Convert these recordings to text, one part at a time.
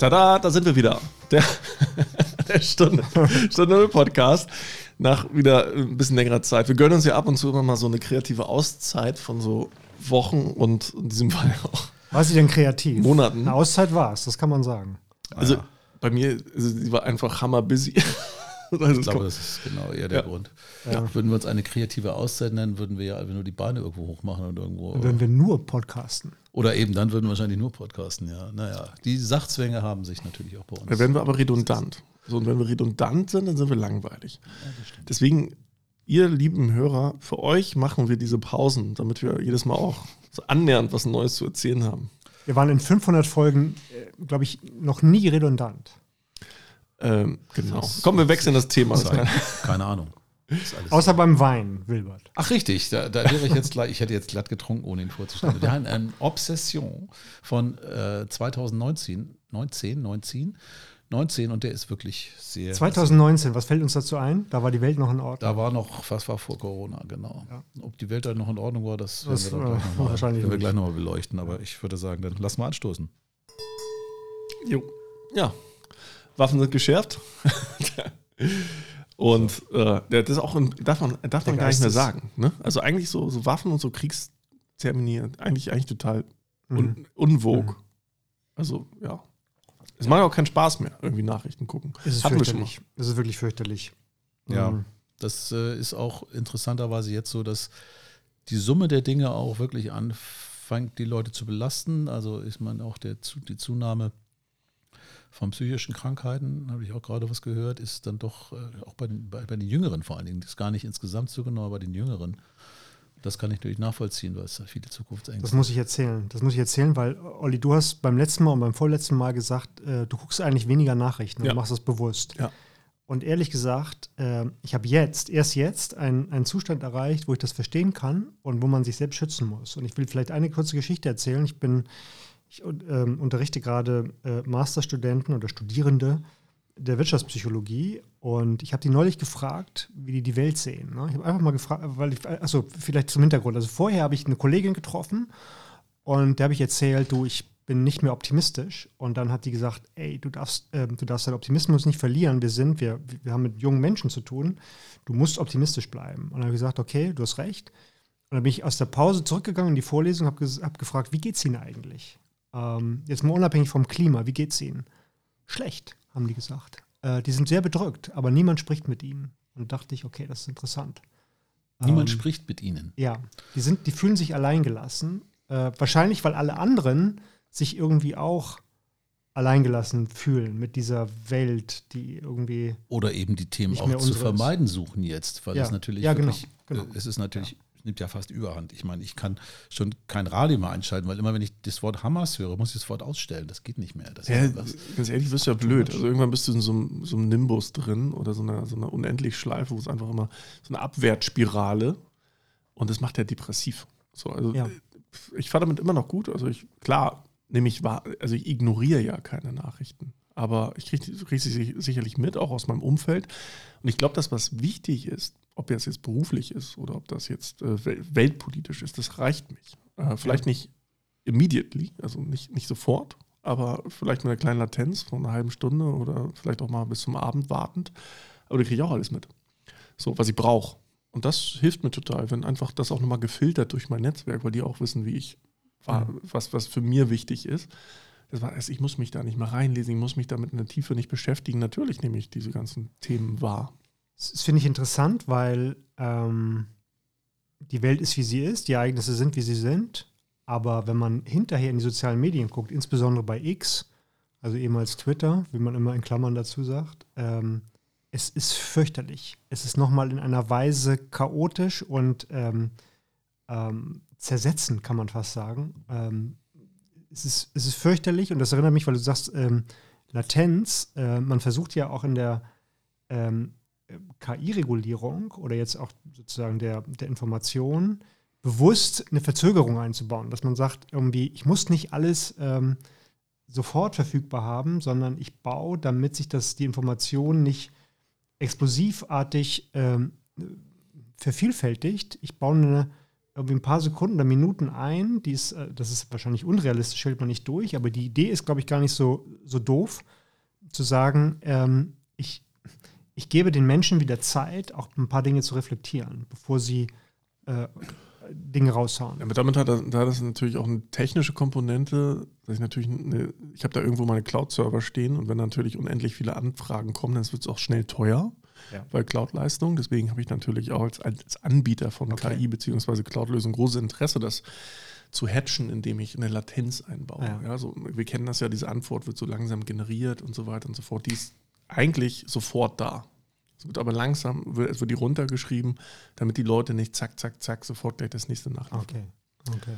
Tada, da sind wir wieder. Der, der Stunde, Stunde Podcast. Nach wieder ein bisschen längerer Zeit. Wir gönnen uns ja ab und zu immer mal so eine kreative Auszeit von so Wochen und in diesem Fall auch. War sie denn kreativ? Monaten. Eine Auszeit war es, das kann man sagen. Also ah, ja. bei mir, also, sie war einfach hammer busy. ich glaube, das ist genau eher der ja. Grund. Ja. Würden wir uns eine kreative Auszeit nennen, würden wir ja einfach nur die Beine irgendwo hochmachen und irgendwo. Dann würden wir nur podcasten. Oder eben, dann würden wir wahrscheinlich nur podcasten, ja. Naja, die Sachzwänge haben sich natürlich auch bei uns. Da werden wir aber redundant. So, und wenn wir redundant sind, dann sind wir langweilig. Ja, Deswegen, ihr lieben Hörer, für euch machen wir diese Pausen, damit wir jedes Mal auch so annähernd was Neues zu erzählen haben. Wir waren in 500 Folgen, äh, glaube ich, noch nie redundant. Ähm, genau. Komm, wir wechseln das Thema. Keine Ahnung. Außer beim Wein, Wilbert. Ach richtig, da, da, wäre ich jetzt gleich, ich hätte jetzt glatt getrunken, ohne ihn vorzustellen. Wir haben eine Obsession von äh, 2019, 19, 19, 19 und der ist wirklich sehr. 2019, was fällt uns dazu ein? Da war die Welt noch in Ordnung. Da war noch, was war vor Corona, genau. Ja. Ob die Welt dann noch in Ordnung war, das, das werden wir, äh, wahrscheinlich mal, wir gleich nochmal beleuchten. Aber ich würde sagen, dann lass mal anstoßen. Jo. Ja. Waffen sind geschärft. Und äh, das ist auch ein, darf man, darf man gar nicht mehr sagen. Ne? Also eigentlich so, so Waffen und so Kriegsterminieren, eigentlich, eigentlich total un, mhm. unvog. Mhm. Also, ja. Es macht auch keinen Spaß mehr, irgendwie Nachrichten gucken. Es ist Hatten fürchterlich. Es ist wirklich fürchterlich. Ja. Mhm. Das äh, ist auch interessanterweise jetzt so, dass die Summe der Dinge auch wirklich anfängt, die Leute zu belasten. Also ist man auch der, die Zunahme von psychischen Krankheiten, habe ich auch gerade was gehört, ist dann doch äh, auch bei den, bei, bei den Jüngeren vor allen Dingen, das ist gar nicht insgesamt zugenommen, aber bei den Jüngeren. Das kann ich natürlich nachvollziehen, weil es viele Zukunftsängste Das muss ich erzählen. Das muss ich erzählen, weil, Olli, du hast beim letzten Mal und beim vorletzten Mal gesagt, äh, du guckst eigentlich weniger Nachrichten ja. und machst das bewusst. Ja. Und ehrlich gesagt, äh, ich habe jetzt, erst jetzt, einen, einen Zustand erreicht, wo ich das verstehen kann und wo man sich selbst schützen muss. Und ich will vielleicht eine kurze Geschichte erzählen. Ich bin ich ähm, unterrichte gerade äh, Masterstudenten oder Studierende der Wirtschaftspsychologie und ich habe die neulich gefragt, wie die die Welt sehen. Ne? Ich habe einfach mal gefragt, weil ich, also vielleicht zum Hintergrund. Also vorher habe ich eine Kollegin getroffen und der habe ich erzählt, du, ich bin nicht mehr optimistisch. Und dann hat die gesagt, ey, du darfst, äh, du darfst deinen Optimismus nicht verlieren. Wir sind, wir, wir haben mit jungen Menschen zu tun. Du musst optimistisch bleiben. Und dann habe ich gesagt, okay, du hast recht. Und dann bin ich aus der Pause zurückgegangen in die Vorlesung und habe hab gefragt, wie geht es Ihnen eigentlich? Ähm, jetzt mal unabhängig vom Klima, wie geht es ihnen? Schlecht, haben die gesagt. Äh, die sind sehr bedrückt, aber niemand spricht mit ihnen. Und dachte ich, okay, das ist interessant. Niemand ähm, spricht mit ihnen. Ja, die, sind, die fühlen sich alleingelassen. Äh, wahrscheinlich, weil alle anderen sich irgendwie auch alleingelassen fühlen mit dieser Welt, die irgendwie. Oder eben die Themen auch zu vermeiden ist. suchen jetzt, weil ja. es natürlich ja, genau, genau. es ist natürlich ja nimmt ja fast überhand. Ich meine, ich kann schon kein Radio mehr einschalten, weil immer wenn ich das Wort Hamas höre, muss ich das Wort ausstellen. Das geht nicht mehr. ja, ganz ehrlich, wirst du ja blöd. Also irgendwann bist du in so einem, so einem Nimbus drin oder so einer, so einer unendlich Schleife, wo es einfach immer so eine Abwärtsspirale und das macht ja depressiv. So, also ja. ich fahre damit immer noch gut. Also ich, klar, nehme ich wahr, also ich ignoriere ja keine Nachrichten. Aber ich kriege krieg sie sicherlich mit, auch aus meinem Umfeld. Und ich glaube, das, was wichtig ist, ob das jetzt beruflich ist oder ob das jetzt äh, weltpolitisch ist, das reicht mich. Äh, vielleicht nicht immediately, also nicht, nicht sofort, aber vielleicht mit einer kleinen Latenz von einer halben Stunde oder vielleicht auch mal bis zum Abend wartend. Aber da kriege ich auch alles mit. So, was ich brauche. Und das hilft mir total, wenn einfach das auch nochmal gefiltert durch mein Netzwerk, weil die auch wissen, wie ich war, was, was für mir wichtig ist. Das war, ich muss mich da nicht mal reinlesen, ich muss mich damit in der Tiefe nicht beschäftigen. Natürlich nehme ich diese ganzen Themen wahr. Das finde ich interessant, weil ähm, die Welt ist, wie sie ist, die Ereignisse sind, wie sie sind. Aber wenn man hinterher in die sozialen Medien guckt, insbesondere bei X, also ehemals Twitter, wie man immer in Klammern dazu sagt, ähm, es ist fürchterlich. Es ist nochmal in einer Weise chaotisch und ähm, ähm, zersetzend, kann man fast sagen. Ähm, es, ist, es ist fürchterlich und das erinnert mich, weil du sagst, ähm, Latenz, äh, man versucht ja auch in der ähm, KI-Regulierung oder jetzt auch sozusagen der, der Information bewusst eine Verzögerung einzubauen, dass man sagt, irgendwie, ich muss nicht alles ähm, sofort verfügbar haben, sondern ich baue, damit sich das, die Information nicht explosivartig ähm, vervielfältigt, ich baue eine irgendwie ein paar Sekunden oder Minuten ein. Die ist, äh, das ist wahrscheinlich unrealistisch, hält man nicht durch, aber die Idee ist, glaube ich, gar nicht so, so doof, zu sagen, ähm, ich, ich gebe den Menschen wieder Zeit, auch ein paar Dinge zu reflektieren, bevor sie äh, Dinge raushauen. Aber damit hat das, da das natürlich auch eine technische Komponente, dass ich natürlich, eine, ich habe da irgendwo meine Cloud-Server stehen und wenn natürlich unendlich viele Anfragen kommen, dann wird es auch schnell teuer ja. bei Cloud-Leistung. Deswegen habe ich natürlich auch als, als Anbieter von okay. KI bzw. Cloud-Lösungen großes Interesse, das zu hatchen, indem ich eine Latenz einbaue. Ja. ja so, wir kennen das ja, diese Antwort wird so langsam generiert und so weiter und so fort. Die ist eigentlich sofort da. Es wird aber langsam, es wird die runtergeschrieben, damit die Leute nicht zack, zack, zack sofort gleich das nächste nachliefern. Okay. okay.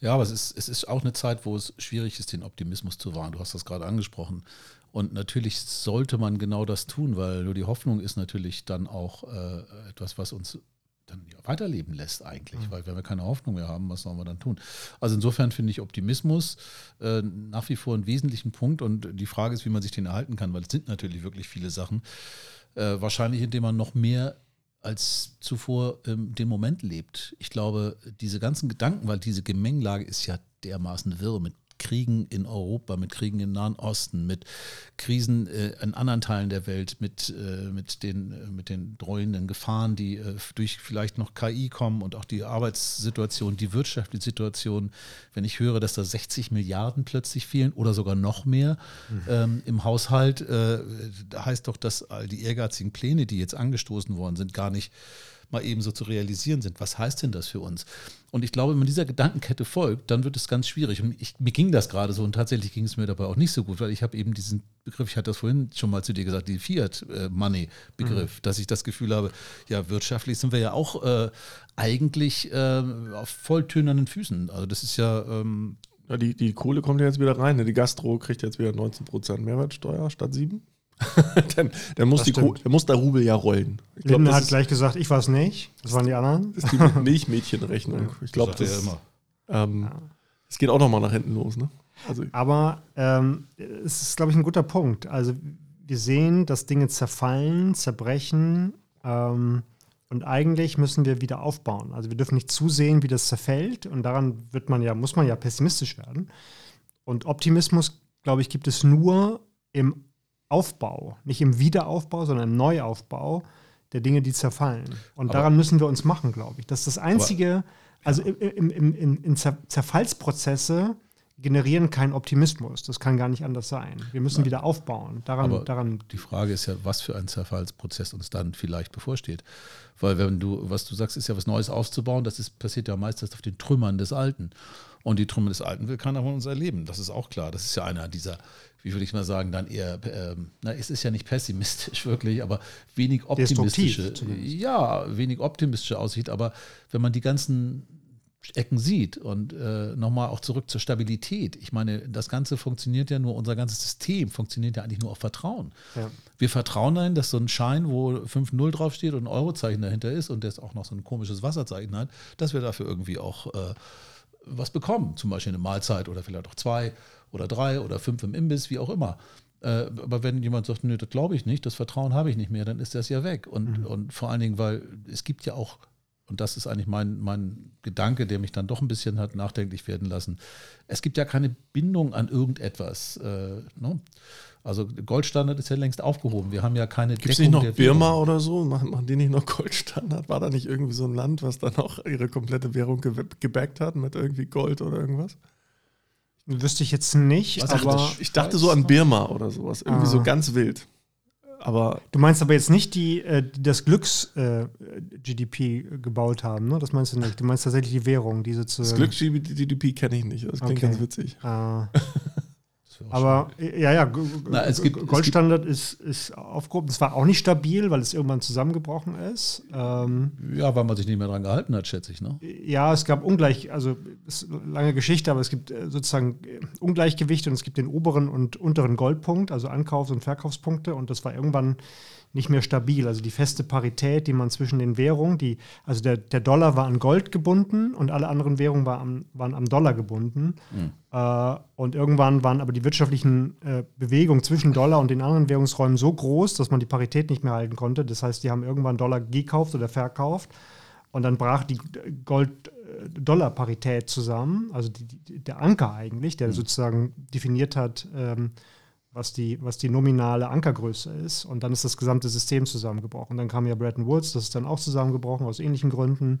Ja, aber es ist, es ist auch eine Zeit, wo es schwierig ist, den Optimismus zu wahren. Du hast das gerade angesprochen. Und natürlich sollte man genau das tun, weil nur die Hoffnung ist natürlich dann auch äh, etwas, was uns dann ja, weiterleben lässt eigentlich, mhm. weil wenn wir keine Hoffnung mehr haben, was sollen wir dann tun? Also insofern finde ich Optimismus äh, nach wie vor einen wesentlichen Punkt und die Frage ist, wie man sich den erhalten kann, weil es sind natürlich wirklich viele Sachen. Äh, wahrscheinlich, indem man noch mehr als zuvor ähm, den Moment lebt. Ich glaube, diese ganzen Gedanken, weil diese Gemengelage ist ja dermaßen wirr mit Kriegen in Europa, mit Kriegen im Nahen Osten, mit Krisen äh, in anderen Teilen der Welt, mit, äh, mit, den, äh, mit den drohenden Gefahren, die durch vielleicht noch KI kommen und auch die Arbeitssituation, die wirtschaftliche Situation. Wenn ich höre, dass da 60 Milliarden plötzlich fehlen oder sogar noch mehr mhm. ähm, im Haushalt, äh, heißt doch, dass all die ehrgeizigen Pläne, die jetzt angestoßen worden sind, gar nicht mal eben so zu realisieren sind. Was heißt denn das für uns? Und ich glaube, wenn man dieser Gedankenkette folgt, dann wird es ganz schwierig. Und ich, mir ging das gerade so und tatsächlich ging es mir dabei auch nicht so gut, weil ich habe eben diesen Begriff, ich hatte das vorhin schon mal zu dir gesagt, die Fiat-Money-Begriff, mhm. dass ich das Gefühl habe, ja, wirtschaftlich sind wir ja auch äh, eigentlich äh, auf voll tönernen Füßen. Also das ist ja... Ähm, ja, die, die Kohle kommt ja jetzt wieder rein. Ne? Die Gastro kriegt jetzt wieder 19% Mehrwertsteuer statt 7. dann, dann, muss die, dann muss der Rubel ja rollen. Ich glaub, Linden hat gleich gesagt, ich war es nicht. Das waren die anderen. Das ist die Milchmädchenrechnung. Ich glaube, das, das, ja ähm, ja. das geht auch nochmal nach hinten los. Ne? Also, Aber ähm, es ist, glaube ich, ein guter Punkt. Also wir sehen, dass Dinge zerfallen, zerbrechen ähm, und eigentlich müssen wir wieder aufbauen. Also wir dürfen nicht zusehen, wie das zerfällt und daran wird man ja, muss man ja pessimistisch werden. Und Optimismus, glaube ich, gibt es nur im Aufbau, nicht im Wiederaufbau, sondern im Neuaufbau der Dinge, die zerfallen. Und aber daran müssen wir uns machen, glaube ich. Das ist das Einzige, aber, also im, im, im, in Zerfallsprozesse generieren keinen Optimismus. Das kann gar nicht anders sein. Wir müssen wieder aufbauen. Daran, daran die Frage ist ja, was für ein Zerfallsprozess uns dann vielleicht bevorsteht. Weil wenn du, was du sagst, ist ja was Neues aufzubauen, das ist, passiert ja meistens auf den Trümmern des Alten. Und die Trümmer des Alten will keiner von uns erleben. Das ist auch klar. Das ist ja einer dieser wie würde ich mal sagen, dann eher, ähm, na, es ist ja nicht pessimistisch wirklich, aber wenig optimistische, ja, wenig optimistische Aussicht. Aber wenn man die ganzen Ecken sieht und äh, nochmal auch zurück zur Stabilität. Ich meine, das Ganze funktioniert ja nur, unser ganzes System funktioniert ja eigentlich nur auf Vertrauen. Ja. Wir vertrauen dahin, dass so ein Schein, wo 5-0 draufsteht und ein Eurozeichen dahinter ist und das auch noch so ein komisches Wasserzeichen hat, dass wir dafür irgendwie auch äh, was bekommen. Zum Beispiel eine Mahlzeit oder vielleicht auch zwei oder drei oder fünf im Imbiss, wie auch immer. Äh, aber wenn jemand sagt, nö, das glaube ich nicht, das Vertrauen habe ich nicht mehr, dann ist das ja weg. Und, mhm. und vor allen Dingen, weil es gibt ja auch, und das ist eigentlich mein, mein Gedanke, der mich dann doch ein bisschen hat nachdenklich werden lassen, es gibt ja keine Bindung an irgendetwas. Äh, ne? Also Goldstandard ist ja längst aufgehoben. Wir haben ja keine Gibt es nicht noch Birma oder so? Machen, machen die nicht noch Goldstandard? War da nicht irgendwie so ein Land, was dann auch ihre komplette Währung gebackt hat mit irgendwie Gold oder irgendwas? Wüsste ich jetzt nicht, Was aber. Ich dachte so an Birma oder sowas. Irgendwie ah. so ganz wild. Aber du meinst aber jetzt nicht die, äh, die das Glücks-GDP äh, gebaut haben, ne? Das meinst du nicht. Du meinst tatsächlich die Währung, diese zu. Das Glücks-GDP kenne ich nicht. Das klingt okay. ganz witzig. Ah. Aber ja, ja, Na, es gibt, Goldstandard es gibt, ist, ist aufgehoben. Es war auch nicht stabil, weil es irgendwann zusammengebrochen ist. Ähm, ja, weil man sich nicht mehr daran gehalten hat, schätze ich. Ne? Ja, es gab ungleich, also ist eine lange Geschichte, aber es gibt äh, sozusagen äh, Ungleichgewichte und es gibt den oberen und unteren Goldpunkt, also Ankaufs- und Verkaufspunkte. Und das war irgendwann nicht mehr stabil. Also die feste Parität, die man zwischen den Währungen, die, also der, der Dollar war an Gold gebunden und alle anderen Währungen war am, waren am Dollar gebunden. Mhm. Äh, und irgendwann waren aber die wirtschaftlichen äh, Bewegungen zwischen Dollar und den anderen Währungsräumen so groß, dass man die Parität nicht mehr halten konnte. Das heißt, die haben irgendwann Dollar gekauft oder verkauft. Und dann brach die Gold-Dollar-Parität zusammen, also die, die, der Anker eigentlich, der mhm. sozusagen definiert hat, ähm, was, die, was die nominale Ankergröße ist. Und dann ist das gesamte System zusammengebrochen. Dann kam ja Bretton Woods, das ist dann auch zusammengebrochen aus ähnlichen Gründen.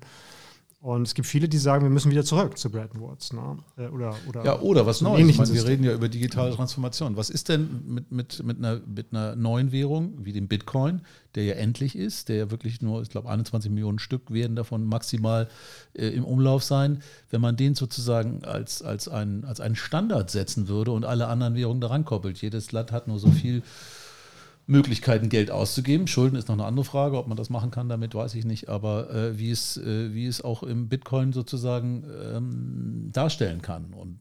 Und es gibt viele, die sagen, wir müssen wieder zurück zu Bretton Woods. Ne? Äh, oder, oder, ja, oder was Neues. Ich meine, wir reden ja über digitale Transformation. Was ist denn mit, mit, mit, einer, mit einer neuen Währung wie dem Bitcoin, der ja endlich ist, der ja wirklich nur, ich glaube, 21 Millionen Stück werden davon maximal äh, im Umlauf sein, wenn man den sozusagen als, als, ein, als einen Standard setzen würde und alle anderen Währungen daran koppelt. Jedes Land hat nur so viel Möglichkeiten, Geld auszugeben. Schulden ist noch eine andere Frage, ob man das machen kann, damit weiß ich nicht, aber äh, wie, es, äh, wie es auch im Bitcoin sozusagen ähm, darstellen kann. Und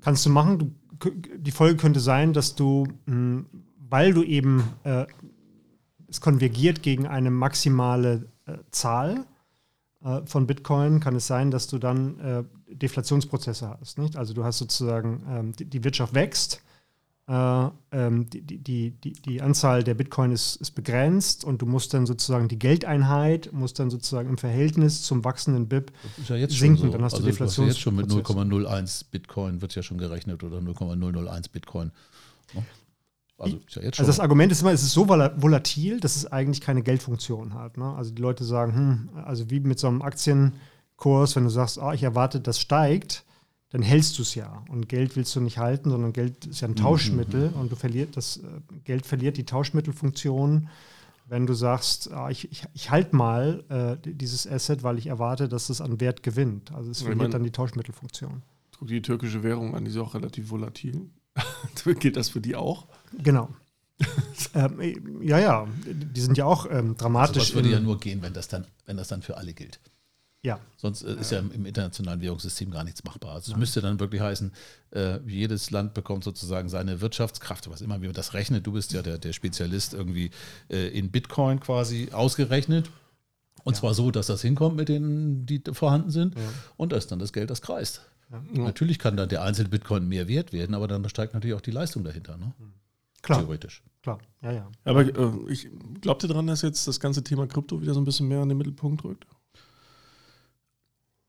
Kannst du machen. Du, die Folge könnte sein, dass du, mh, weil du eben äh, es konvergiert gegen eine maximale äh, Zahl äh, von Bitcoin, kann es sein, dass du dann äh, Deflationsprozesse hast. Nicht? Also du hast sozusagen, ähm, die, die Wirtschaft wächst äh, ähm, die, die, die, die Anzahl der Bitcoin ist, ist begrenzt und du musst dann sozusagen die Geldeinheit, muss dann sozusagen im Verhältnis zum wachsenden BIP ja sinken. So. Dann hast also du Deflation. Jetzt schon mit 0,01 Bitcoin wird ja schon gerechnet oder 0,001 Bitcoin. Ne? Also, ja also, das Argument ist immer, es ist so volatil, dass es eigentlich keine Geldfunktion hat. Ne? Also die Leute sagen, hm, also wie mit so einem Aktienkurs, wenn du sagst, oh, ich erwarte, das steigt, dann hältst du es ja. Und Geld willst du nicht halten, sondern Geld ist ja ein Tauschmittel mhm. und du verliert das äh, Geld verliert die Tauschmittelfunktion, wenn du sagst, ah, ich, ich, ich halte mal äh, dieses Asset, weil ich erwarte, dass es an Wert gewinnt. Also es verliert meine, dann die Tauschmittelfunktion. Guck die türkische Währung an, die ist auch relativ volatil. Gilt das für die auch? Genau. ähm, ja, ja, die sind ja auch ähm, dramatisch. Also das würde ja nur gehen, wenn das dann, wenn das dann für alle gilt. Ja. Sonst äh, ist ja im, internationalen Währungssystem gar nichts machbar. Also es müsste dann wirklich heißen, äh, jedes Land bekommt sozusagen seine Wirtschaftskraft, was immer, wie man das rechnet. Du bist ja der, der Spezialist irgendwie äh, in Bitcoin quasi ausgerechnet. Und ja. zwar so, dass das hinkommt mit denen, die vorhanden sind. Ja. Und da ist dann das Geld, das kreist. Ja. Natürlich kann dann der einzelne Bitcoin mehr wert werden, aber dann steigt natürlich auch die Leistung dahinter. Ne? Klar. Theoretisch. Klar, ja, ja. Aber äh, ich glaubte daran, dass jetzt das ganze Thema Krypto wieder so ein bisschen mehr in den Mittelpunkt rückt?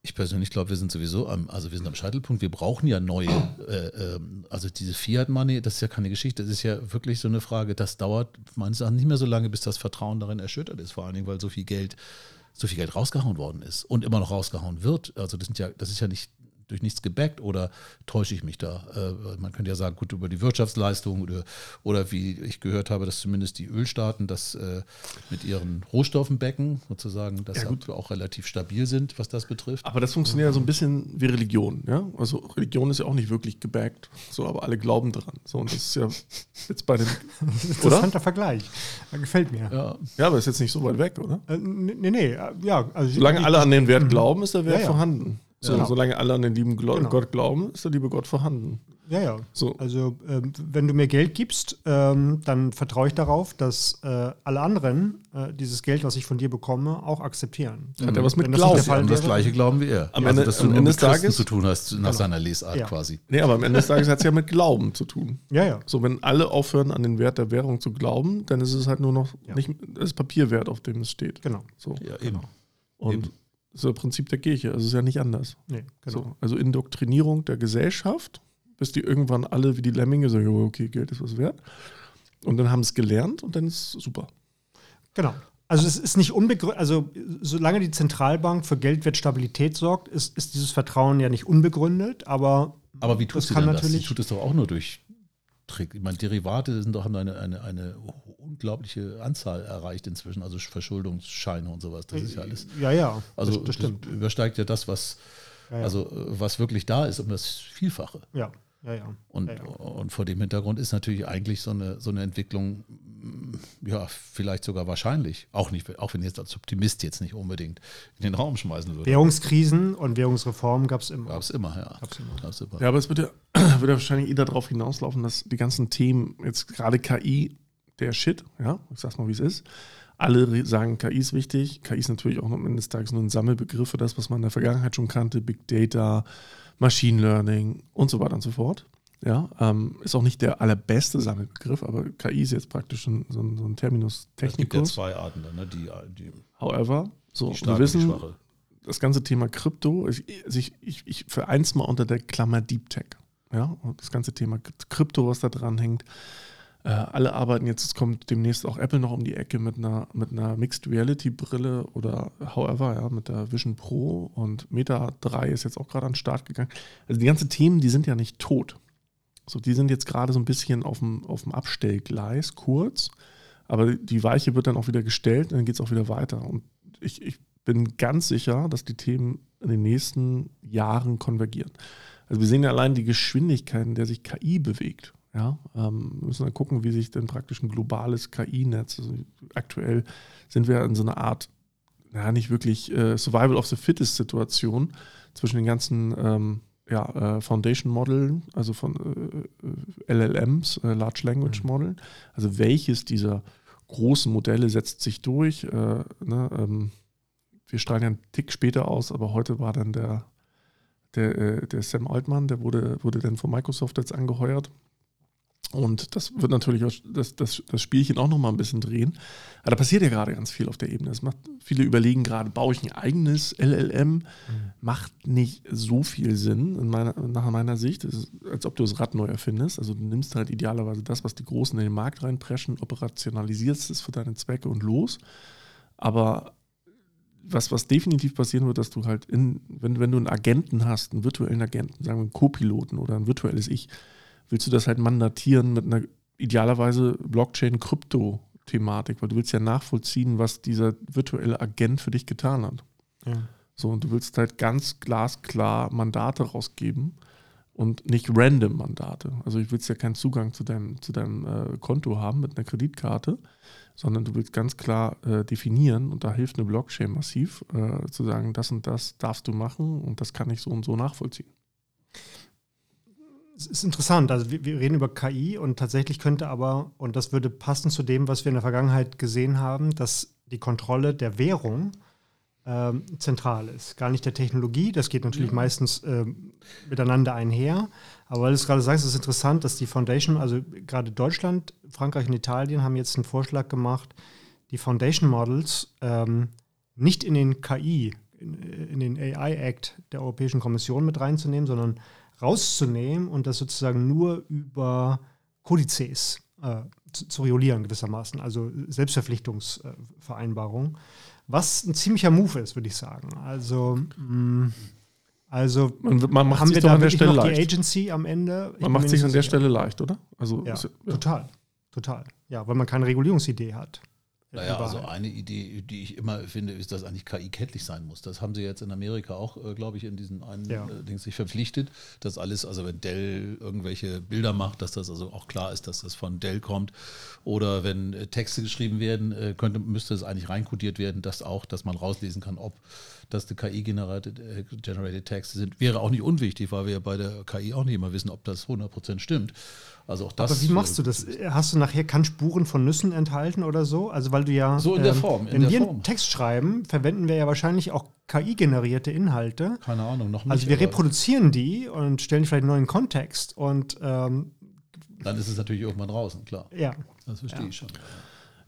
Ich persönlich glaube, wir sind sowieso am, also wir sind am Scheitelpunkt. Wir brauchen ja neue, äh, äh, also diese Fiat Money, das ist ja keine Geschichte. Das ist ja wirklich so eine Frage. Das dauert meines Erachtens nicht mehr so lange, bis das Vertrauen darin erschüttert ist. Vor allen Dingen, weil so viel Geld, so viel Geld rausgehauen worden ist und immer noch rausgehauen wird. Also das sind ja, das ist ja nicht durch nichts gebackt oder täusche ich mich da? Äh, man könnte ja sagen, gut, über die Wirtschaftsleistung oder, oder wie ich gehört habe, dass zumindest die Ölstaaten das äh, mit ihren Rohstoffen backen, sozusagen, dass ja, sie auch relativ stabil sind, was das betrifft. Aber das funktioniert ja so ein bisschen wie Religion, ja? Also Religion ist ja auch nicht wirklich gebackt, so, aber alle glauben dran. So, und das ist ja jetzt bei dem. Interessanter Vergleich. Gefällt mir. Ja. ja, aber ist jetzt nicht so weit weg, oder? Äh, nee, nee, ja. Also Solange alle an den Wert mhm. glauben, ist der Wert ja, ja. vorhanden. So, genau. Solange alle an den lieben Glo genau. Gott glauben, ist der liebe Gott vorhanden. Ja, ja. So. Also, ähm, wenn du mir Geld gibst, ähm, dann vertraue ich darauf, dass äh, alle anderen äh, dieses Geld, was ich von dir bekomme, auch akzeptieren. Hat er was mit Glauben? Das, das gleiche glauben wie er. Am also, Ende, dass du am Ende des Tages zu tun hast, nach genau. seiner Lesart ja. quasi. Nee, aber am Ende des Tages hat es ja mit Glauben zu tun. Ja, ja. So, wenn alle aufhören, an den Wert der Währung zu glauben, dann ist es halt nur noch ja. nicht das Papierwert, auf dem es steht. Genau. So. Ja, eben. Und eben. Das ist das Prinzip der Kirche. Also es ist ja nicht anders. Nee, genau. so, also Indoktrinierung der Gesellschaft, bis die irgendwann alle wie die Lemminge sagen, okay, Geld ist was wert. Und dann haben es gelernt und dann ist es super. Genau. Also es ist nicht unbegründet, also solange die Zentralbank für Geldwertstabilität sorgt, ist, ist dieses Vertrauen ja nicht unbegründet, aber aber wie tut das sie kann natürlich das? Sie tut es doch auch nur durch Trick. Ich meine, Derivate sind doch, haben eine, eine, eine unglaubliche Anzahl erreicht inzwischen, also Verschuldungsscheine und sowas. Das ist ja alles. Ja, ja. Also das, das stimmt. übersteigt ja das, was, ja, ja. also was wirklich da ist, um das Vielfache. Ja. Ja, ja. Und, ja, ja. und vor dem Hintergrund ist natürlich eigentlich so eine, so eine Entwicklung, mm, ja, vielleicht sogar wahrscheinlich. Auch, nicht, auch wenn ich jetzt als Optimist jetzt nicht unbedingt in den Raum schmeißen würde. Währungskrisen und Währungsreformen gab es immer. Gab es immer, ja. Gab's immer. Gab's immer. Ja, aber es wird ja, wird ja wahrscheinlich eher darauf hinauslaufen, dass die ganzen Themen, jetzt gerade KI, der Shit, ja, ich sag's mal, wie es ist. Alle sagen, KI ist wichtig. KI ist natürlich auch am Ende des Tages nur ein Sammelbegriff für das, was man in der Vergangenheit schon kannte: Big Data, Machine Learning und so weiter und so fort. Ja, ähm, ist auch nicht der allerbeste Sammelbegriff, aber KI ist jetzt praktisch ein, so, ein, so ein Terminus technicus. Es gibt ja zwei Arten, ne? die, die However, so, die wir wissen, das ganze Thema Krypto, ich, ich, ich, ich vereins mal unter der Klammer Deep Tech. Ja, und das ganze Thema Krypto, was da dran hängt. Äh, alle arbeiten jetzt, es kommt demnächst auch Apple noch um die Ecke mit einer, mit einer Mixed Reality Brille oder however, ja, mit der Vision Pro und Meta 3 ist jetzt auch gerade an den Start gegangen. Also die ganzen Themen, die sind ja nicht tot. So, die sind jetzt gerade so ein bisschen auf dem, auf dem Abstellgleis, kurz. Aber die Weiche wird dann auch wieder gestellt und dann geht es auch wieder weiter. Und ich, ich bin ganz sicher, dass die Themen in den nächsten Jahren konvergieren. Also wir sehen ja allein die Geschwindigkeit, in der sich KI bewegt. Ja, ähm, wir müssen dann gucken, wie sich denn praktisch ein globales KI-Netz, also aktuell sind wir in so einer Art, ja, nicht wirklich äh, Survival of the Fittest-Situation zwischen den ganzen ähm, ja, äh, Foundation Modellen, also von äh, äh LLMs, äh, Large Language mhm. Model. Also welches dieser großen Modelle setzt sich durch? Äh, ne, ähm, wir strahlen ja einen Tick später aus, aber heute war dann der, der, äh, der Sam Altman, der wurde, wurde dann von Microsoft jetzt angeheuert. Und das wird natürlich auch das, das, das Spielchen auch nochmal ein bisschen drehen. Aber da passiert ja gerade ganz viel auf der Ebene. Es macht, viele überlegen gerade, baue ich ein eigenes LLM? Mhm. Macht nicht so viel Sinn, meiner, nach meiner Sicht. Es ist, als ob du das Rad neu erfindest. Also du nimmst halt idealerweise das, was die Großen in den Markt reinpreschen, operationalisierst es für deine Zwecke und los. Aber was, was definitiv passieren wird, dass du halt, in, wenn, wenn du einen Agenten hast, einen virtuellen Agenten, sagen wir einen Co-Piloten oder ein virtuelles Ich, willst du das halt mandatieren mit einer idealerweise Blockchain-Krypto-Thematik, weil du willst ja nachvollziehen, was dieser virtuelle Agent für dich getan hat. Ja. So, und du willst halt ganz glasklar Mandate rausgeben und nicht random Mandate. Also ich willst ja keinen Zugang zu deinem, zu deinem äh, Konto haben mit einer Kreditkarte, sondern du willst ganz klar äh, definieren und da hilft eine Blockchain massiv, äh, zu sagen, das und das darfst du machen und das kann ich so und so nachvollziehen es ist interessant. Also wir, wir, reden über KI und tatsächlich könnte aber, und das würde passen zu dem, was wir in der Vergangenheit gesehen haben, dass die Kontrolle der Währung ähm, zentral ist. Gar nicht der Technologie, das geht natürlich ja. meistens ähm, miteinander einher. Aber weil du es gerade sagst, ist es interessant, dass die Foundation, also gerade Deutschland, Frankreich und Italien haben jetzt einen Vorschlag gemacht, die Foundation Models ähm, nicht in den KI, in, in den AI Act der Europäischen Kommission mit reinzunehmen, sondern rauszunehmen und das sozusagen nur über Kodizes äh, zu, zu, regulieren gewissermaßen, also Selbstverpflichtungsvereinbarungen, was ein ziemlicher Move ist, würde ich sagen. Also mh, mm, also man, man macht haben sich wir da an der Stelle noch leicht. die Agency am Ende? Ich man macht sich an der Stelle leicht, oder? Also ja, ja. total, total. Ja, weil man keine Regulierungsidee hat. Naja, also eine Idee, die ich immer finde, ist, dass eigentlich KI kenntlich sein muss. Das haben sie jetzt in Amerika auch, äh, glaube ich, in diesen einen ja. äh, Ding sich verpflichtet, dass alles, also wenn Dell irgendwelche Bilder macht, dass das also auch klar ist, dass das von Dell kommt. Oder wenn äh, Texte geschrieben werden, äh, könnte, müsste es eigentlich reinkodiert werden, dass auch, dass man rauslesen kann, ob das die KI-generated äh, generated Texte sind. Wäre auch nicht unwichtig, weil wir ja bei der KI auch nicht immer wissen, ob das 100% stimmt. Also auch das. Aber wie machst du das? Hast du nachher, kann Spuren von Nüssen enthalten oder so? Also weil du ja. So in der ähm, Form. In wenn der wir einen Text schreiben, verwenden wir ja wahrscheinlich auch KI-generierte Inhalte. Keine Ahnung, noch nicht. Also wir reproduzieren die und stellen vielleicht einen neuen Kontext und ähm, dann ist es natürlich irgendwann draußen, klar. Ja. Das verstehe ja. ich schon.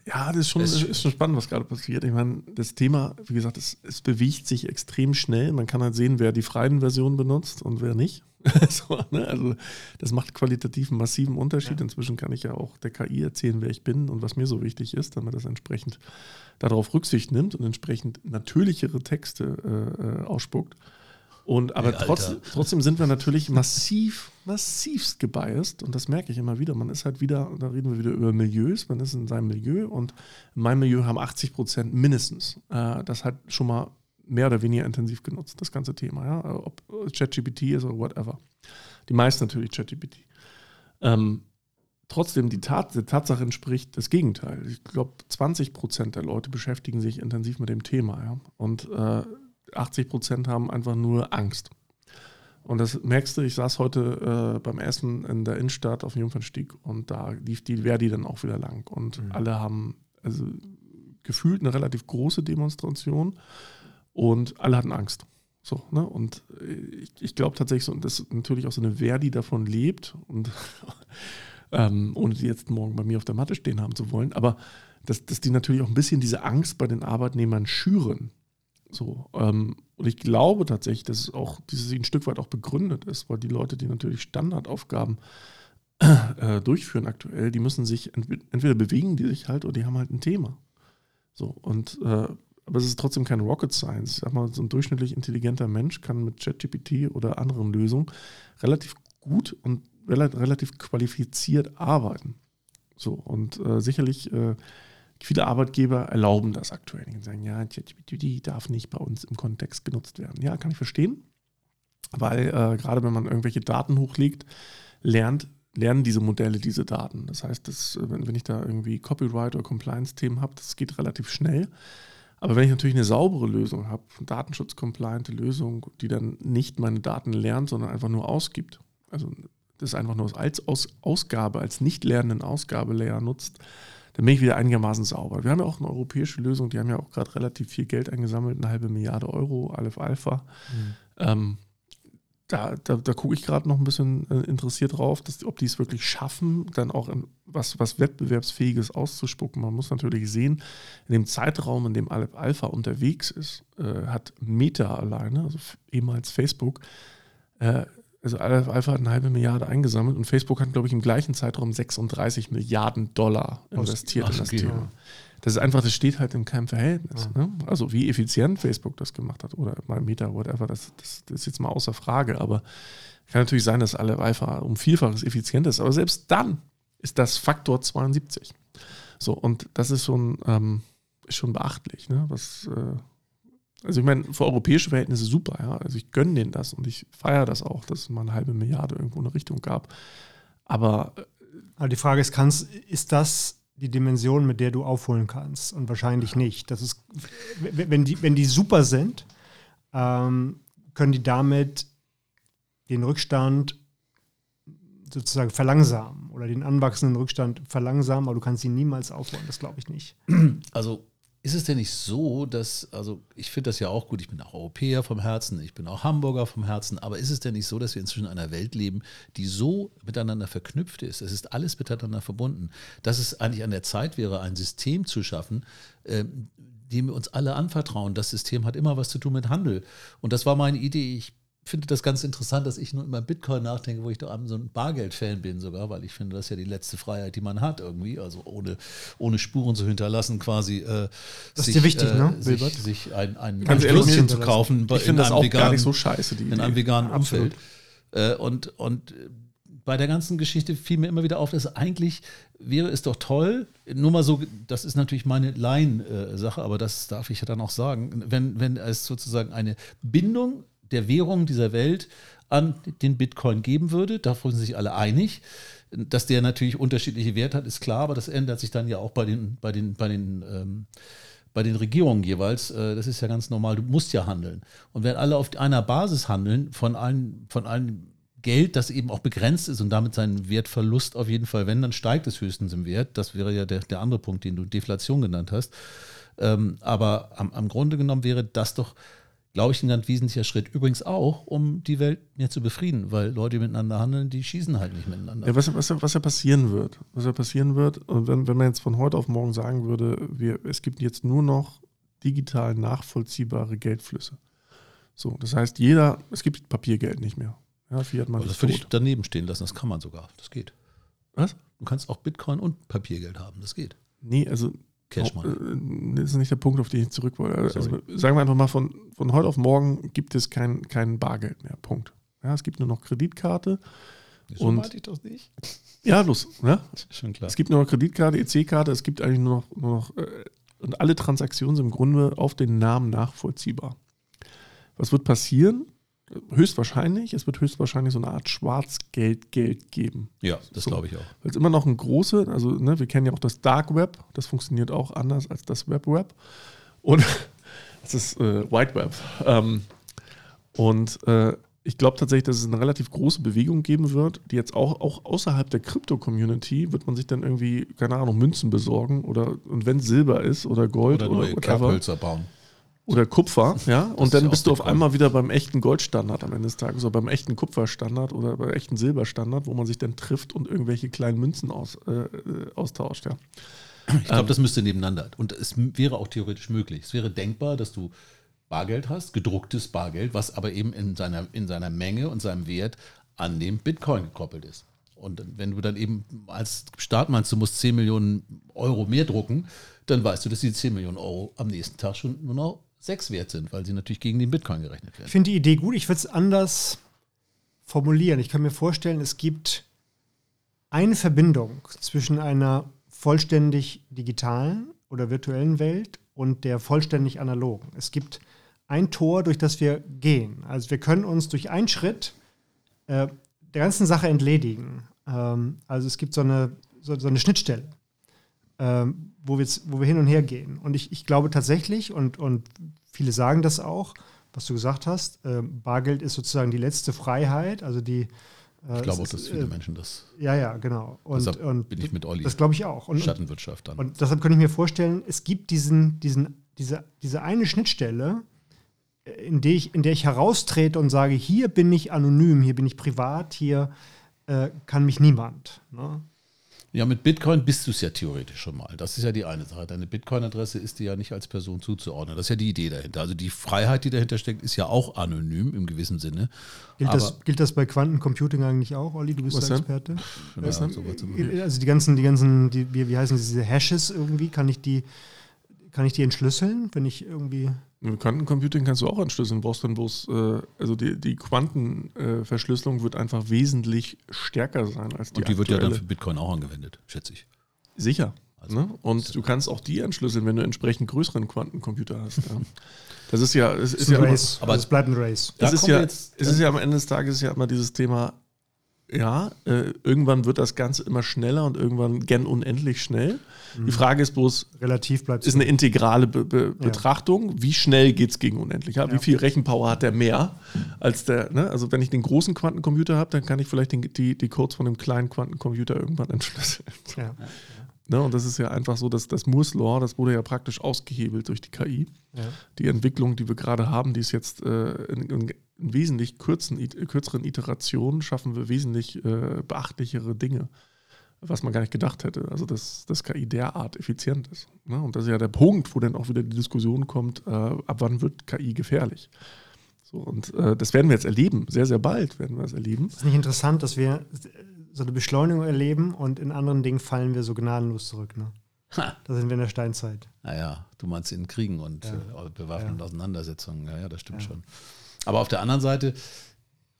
Ja, das ist schon, ist, ist schon spannend, was gerade passiert. Ich meine, das Thema, wie gesagt, es, es, bewegt sich extrem schnell. Man kann halt sehen, wer die freien Versionen benutzt und wer nicht. so, ne? Also das macht qualitativ einen massiven Unterschied. Ja. Inzwischen kann ich ja auch der KI erzählen, wer ich bin und was mir so wichtig ist, damit das entsprechend darauf Rücksicht nimmt und entsprechend natürlichere Texte äh, äh ausspuckt. Und aber hey, trotz, trotzdem sind wir natürlich massiv, massivst gebiased und das merke ich immer wieder. Man ist halt wieder, da reden wir wieder über Milieus, man ist in seinem Milieu und in meinem Milieu haben 80 Prozent mindestens äh, das hat schon mal mehr oder weniger intensiv genutzt, das ganze Thema, ja, ob ChatGPT ist oder whatever. Die meisten natürlich ChatGPT. Ähm, trotzdem die, Tat, die Tatsache entspricht das Gegenteil. Ich glaube, 20 Prozent der Leute beschäftigen sich intensiv mit dem Thema, ja, und äh, 80 Prozent haben einfach nur Angst. Und das merkst du, ich saß heute äh, beim Essen in der Innenstadt auf dem Jungfernstieg und da lief die Verdi dann auch wieder lang. Und mhm. alle haben also gefühlt eine relativ große Demonstration und alle hatten Angst. So, ne? Und ich, ich glaube tatsächlich so, dass natürlich auch so eine Verdi davon lebt und ähm, ohne die jetzt morgen bei mir auf der Matte stehen haben zu wollen, aber dass, dass die natürlich auch ein bisschen diese Angst bei den Arbeitnehmern schüren. So, ähm, Und ich glaube tatsächlich, dass es auch dieses ein Stück weit auch begründet ist, weil die Leute, die natürlich Standardaufgaben äh, durchführen aktuell, die müssen sich entweder bewegen die sich halt oder die haben halt ein Thema. So, und äh, aber es ist trotzdem kein Rocket Science. Ich sag mal, so ein durchschnittlich intelligenter Mensch kann mit ChatGPT oder anderen Lösungen relativ gut und relativ qualifiziert arbeiten. So, und äh, sicherlich äh, viele Arbeitgeber erlauben das aktuell. Die sagen, ja, ChatGPT darf nicht bei uns im Kontext genutzt werden. Ja, kann ich verstehen. Weil äh, gerade wenn man irgendwelche Daten hochlegt, lernt, lernen diese Modelle diese Daten. Das heißt, dass, wenn, ich da irgendwie Copyright oder Compliance-Themen habe, das geht relativ schnell. Aber wenn ich natürlich eine saubere Lösung habe, eine datenschutz-compliante Lösung, die dann nicht meine Daten lernt, sondern einfach nur ausgibt, also das einfach nur als Aus Ausgabe, als nicht lernenden Ausgabelayer nutzt, dann bin ich wieder einigermaßen sauber. Wir haben ja auch eine europäische Lösung, die haben ja auch gerade relativ viel Geld eingesammelt, eine halbe Milliarde Euro, Aleph Alpha. Mhm. Ähm, da, da, da gucke ich gerade noch ein bisschen äh, interessiert drauf, dass, ob die es wirklich schaffen, dann auch was, was Wettbewerbsfähiges auszuspucken. Man muss natürlich sehen, in dem Zeitraum, in dem Aleph Alpha unterwegs ist, äh, hat Meta alleine, also ehemals Facebook, äh, also Alpha hat eine halbe Milliarde eingesammelt und Facebook hat, glaube ich, im gleichen Zeitraum 36 Milliarden Dollar investiert Ach, in das okay, Thema. Das ist einfach, das steht halt in keinem Verhältnis. Ja. Ne? Also wie effizient Facebook das gemacht hat oder mal Meta, whatever, das, das, das ist jetzt mal außer Frage. Aber kann natürlich sein, dass Aleph Alpha um Vielfaches effizienter ist. Aber selbst dann ist das Faktor 72. So, und das ist schon, ähm, schon beachtlich, ne? was äh, also ich meine, für europäische Verhältnisse super, ja. Also ich gönne denen das und ich feiere das auch, dass es mal eine halbe Milliarde irgendwo in eine Richtung gab. Aber, äh, Aber die Frage ist, kannst, ist das die Dimension, mit der du aufholen kannst? Und wahrscheinlich nicht. Das ist, wenn die, wenn die super sind, ähm, können die damit den Rückstand sozusagen verlangsamen oder den anwachsenden Rückstand verlangsamen, aber du kannst ihn niemals aufholen, das glaube ich nicht. Also ist es denn nicht so, dass, also ich finde das ja auch gut, ich bin auch Europäer vom Herzen, ich bin auch Hamburger vom Herzen, aber ist es denn nicht so, dass wir inzwischen in einer Welt leben, die so miteinander verknüpft ist, es ist alles miteinander verbunden, dass es eigentlich an der Zeit wäre, ein System zu schaffen, äh, dem wir uns alle anvertrauen. Das System hat immer was zu tun mit Handel. Und das war meine Idee. Ich finde das ganz interessant, dass ich nur über Bitcoin nachdenke, wo ich doch so ein Bargeld-Fan bin sogar, weil ich finde, das ist ja die letzte Freiheit, die man hat irgendwie, also ohne, ohne Spuren zu hinterlassen quasi. Äh, das sich, ist dir wichtig, äh, ne, sich, sich ein, ein, ein Schlüsschen zu kaufen. Ich finde das auch veganen, gar nicht so scheiße, die In einem veganen Umfeld. Äh, und, und bei der ganzen Geschichte fiel mir immer wieder auf, dass eigentlich wäre es doch toll, nur mal so, das ist natürlich meine Laien-Sache, aber das darf ich ja dann auch sagen, wenn, wenn es sozusagen eine Bindung der Währung dieser Welt an den Bitcoin geben würde. Davon sind sich alle einig. Dass der natürlich unterschiedliche Werte hat, ist klar, aber das ändert sich dann ja auch bei den, bei den, bei den, ähm, bei den Regierungen jeweils. Äh, das ist ja ganz normal, du musst ja handeln. Und wenn alle auf einer Basis handeln, von allen, von allen Geld, das eben auch begrenzt ist und damit seinen Wertverlust auf jeden Fall, wenn, dann steigt es höchstens im Wert. Das wäre ja der, der andere Punkt, den du Deflation genannt hast. Ähm, aber am, am Grunde genommen wäre das doch glaube ich, ein ganz wesentlicher Schritt. Übrigens auch, um die Welt mehr zu befrieden, weil Leute die miteinander handeln, die schießen halt nicht miteinander. Ja, was, was, was ja passieren wird, was ja passieren wird, wenn, wenn man jetzt von heute auf morgen sagen würde, wir, es gibt jetzt nur noch digital nachvollziehbare Geldflüsse. So, das heißt, jeder, es gibt Papiergeld nicht mehr. Ja, Fiat man das würde ich daneben stehen lassen, das kann man sogar. Das geht. Was? Du kannst auch Bitcoin und Papiergeld haben, das geht. Nee, also Cash Money. Äh, das ist nicht der Punkt, auf den ich zurück wollte. Also sagen wir einfach mal, von, von heute auf morgen gibt es kein, kein Bargeld mehr. Punkt. Ja, es gibt nur noch Kreditkarte. So und, ich das nicht. Ja, los. Ja? Schon klar. Es gibt nur noch Kreditkarte, EC-Karte, es gibt eigentlich nur noch, nur noch äh, und alle Transaktionen sind im Grunde auf den Namen nachvollziehbar. Was wird passieren? Höchstwahrscheinlich, es wird höchstwahrscheinlich so eine Art Schwarzgeld-Geld geben. Ja, das so. glaube ich auch. Weil es immer noch ein große, also ne, wir kennen ja auch das Dark Web, das funktioniert auch anders als das Web Web. Und das ist äh, White Web. Ähm, und äh, ich glaube tatsächlich, dass es eine relativ große Bewegung geben wird, die jetzt auch, auch außerhalb der Krypto-Community wird man sich dann irgendwie, keine Ahnung, Münzen besorgen oder und wenn Silber ist oder Gold oder, oder neue Kerbhölzer bauen oder Kupfer, ja, und dann bist du auf einmal wieder beim echten Goldstandard am Ende des Tages oder beim echten Kupferstandard oder beim echten Silberstandard, wo man sich dann trifft und irgendwelche kleinen Münzen aus, äh, äh austauscht, ja. Ich glaube, ähm, das müsste nebeneinander. Und es wäre auch theoretisch möglich. Es wäre denkbar, dass du Bargeld hast, gedrucktes Bargeld, was aber eben in seiner, in seiner Menge und seinem Wert an dem Bitcoin gekoppelt ist. Und wenn du dann eben als Staat meinst, du musst 10 Millionen Euro mehr drucken, dann weißt du, dass die 10 Millionen Euro am nächsten Tag schon nur noch 6 wert sind, weil sie natürlich gegen den Bitcoin gerechnet werden. Ich finde die Idee gut. Ich würde es anders formulieren. Ich kann mir vorstellen, es gibt eine Verbindung zwischen einer vollständig digitalen oder virtuellen Welt und der vollständig analogen. Es gibt ein Tor, durch das wir gehen. Also wir können uns durch einen Schritt äh, der ganzen Sache entledigen. Ähm, also es gibt so eine, so, so eine Schnittstelle, ähm, wo, wir, wo wir hin und her gehen. Und ich, ich glaube tatsächlich, und, und viele sagen das auch, was du gesagt hast, äh, Bargeld ist sozusagen die letzte Freiheit, also die äh, ich glaube auch, dass viele äh, Menschen das. Ja, ja, genau. Und, deshalb und bin ich mit Olli. Das glaube ich auch. Und, Schattenwirtschaft dann. Und deshalb könnte ich mir vorstellen, es gibt diesen, diesen, diese, diese eine Schnittstelle, in der, ich, in der ich heraustrete und sage, hier bin ich anonym, hier bin ich privat, hier äh, kann mich niemand. Ne? Ja, mit Bitcoin bist du es ja theoretisch schon mal. Das ist ja die eine Sache. Deine Bitcoin-Adresse ist dir ja nicht als Person zuzuordnen. Das ist ja die Idee dahinter. Also die Freiheit, die dahinter steckt, ist ja auch anonym im gewissen Sinne. Gilt, das, gilt das bei Quantencomputing eigentlich auch, Olli? Du bist der Experte. Ja, so also die ganzen, die ganzen, die, wie, wie heißen diese Hashes irgendwie? Kann ich die, kann ich die entschlüsseln, wenn ich irgendwie Quantencomputing kannst du auch entschlüsseln, brauchst dann bloß, äh, also die, die Quantenverschlüsselung äh, wird einfach wesentlich stärker sein als die Und die aktuelle. wird ja dann für Bitcoin auch angewendet, schätze ich. Sicher. Also, ne? Und du kannst auch die entschlüsseln, wenn du entsprechend größeren Quantencomputer hast. Ja. Das ist ja, es ist, ist ja Race, aber es bleibt ein Race. Es ist ja, jetzt, es ist ja am Ende des Tages ja immer dieses Thema, ja, äh, irgendwann wird das Ganze immer schneller und irgendwann gen unendlich schnell. Mhm. Die Frage ist bloß, relativ bleibt ist eine integrale Be Be ja. Betrachtung. Wie schnell geht es gegen unendlich? Ja? Wie viel Rechenpower hat der mehr als der? Ne? Also wenn ich den großen Quantencomputer habe, dann kann ich vielleicht den, die, die Codes von dem kleinen Quantencomputer irgendwann entschlüsseln. Ja. Ne? Und das ist ja einfach so, dass das Moore's Law, das wurde ja praktisch ausgehebelt durch die KI. Die Entwicklung, die wir gerade haben, die ist jetzt äh, in, in in wesentlich kürzen, kürzeren Iterationen schaffen wir wesentlich äh, beachtlichere Dinge, was man gar nicht gedacht hätte. Also, dass, dass KI derart effizient ist. Ne? Und das ist ja der Punkt, wo dann auch wieder die Diskussion kommt, äh, ab wann wird KI gefährlich. So, und äh, das werden wir jetzt erleben, sehr, sehr bald werden wir es erleben. Ist nicht interessant, dass wir so eine Beschleunigung erleben und in anderen Dingen fallen wir so gnadenlos zurück. Ne? Ha. Da sind wir in der Steinzeit. Naja, du meinst in Kriegen und ja. äh, bewaffneten ja. Auseinandersetzungen. Ja, ja, das stimmt ja. schon. Aber auf der anderen Seite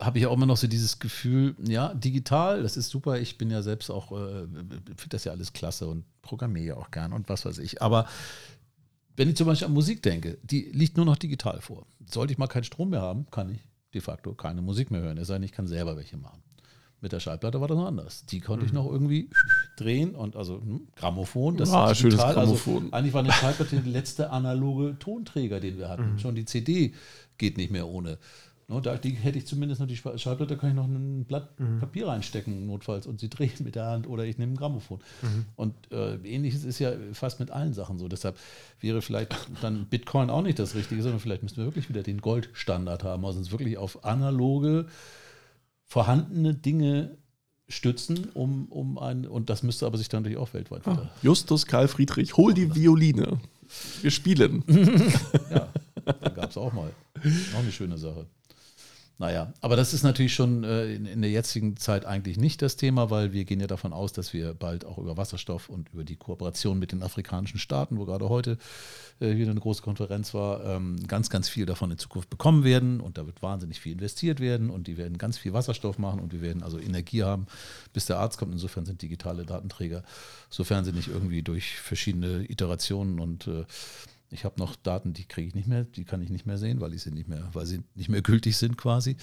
habe ich auch immer noch so dieses Gefühl, ja, digital, das ist super. Ich bin ja selbst auch, äh, finde das ja alles klasse und programmiere ja auch gern und was weiß ich. Aber wenn ich zum Beispiel an Musik denke, die liegt nur noch digital vor. Sollte ich mal keinen Strom mehr haben, kann ich de facto keine Musik mehr hören. Es sei denn, ich kann selber welche machen. Mit der Schallplatte war das noch anders. Die konnte mhm. ich noch irgendwie drehen und also hm, Grammophon. Das ah, ist schönes also Grammophon. Also, eigentlich war eine Schallplatte der letzte analoge Tonträger, den wir hatten. Mhm. Schon die CD geht nicht mehr ohne. No, da die, hätte ich zumindest noch die Schallplatte, kann ich noch ein Blatt mhm. Papier reinstecken, notfalls, und sie drehen mit der Hand oder ich nehme ein Grammophon. Mhm. Und äh, ähnliches ist ja fast mit allen Sachen so. Deshalb wäre vielleicht dann Bitcoin auch nicht das Richtige, sondern vielleicht müssten wir wirklich wieder den Goldstandard haben, also uns wirklich auf analoge, vorhandene Dinge stützen, um, um ein, und das müsste aber sich dann natürlich auch weltweit ah, wieder. Justus Karl Friedrich, hol die Violine. Wir spielen. ja, gab es auch mal. Auch eine schöne Sache. Naja, aber das ist natürlich schon äh, in, der jetzigen Zeit eigentlich nicht das Thema, weil wir gehen ja davon aus, dass wir bald auch über Wasserstoff und über die Kooperation mit den afrikanischen Staaten, wo gerade heute äh, wieder eine große Konferenz war, ähm, ganz, ganz viel davon in Zukunft bekommen werden. Und da wird wahnsinnig viel investiert werden und die werden ganz viel Wasserstoff machen und wir werden also Energie haben, bis der Arzt kommt. Insofern sind digitale Datenträger, sofern sie nicht irgendwie durch verschiedene Iterationen und äh, ich habe noch Daten, die kriege ich nicht mehr, die kann ich nicht mehr sehen, weil ich sie nicht mehr, weil sie nicht mehr gültig sind quasi,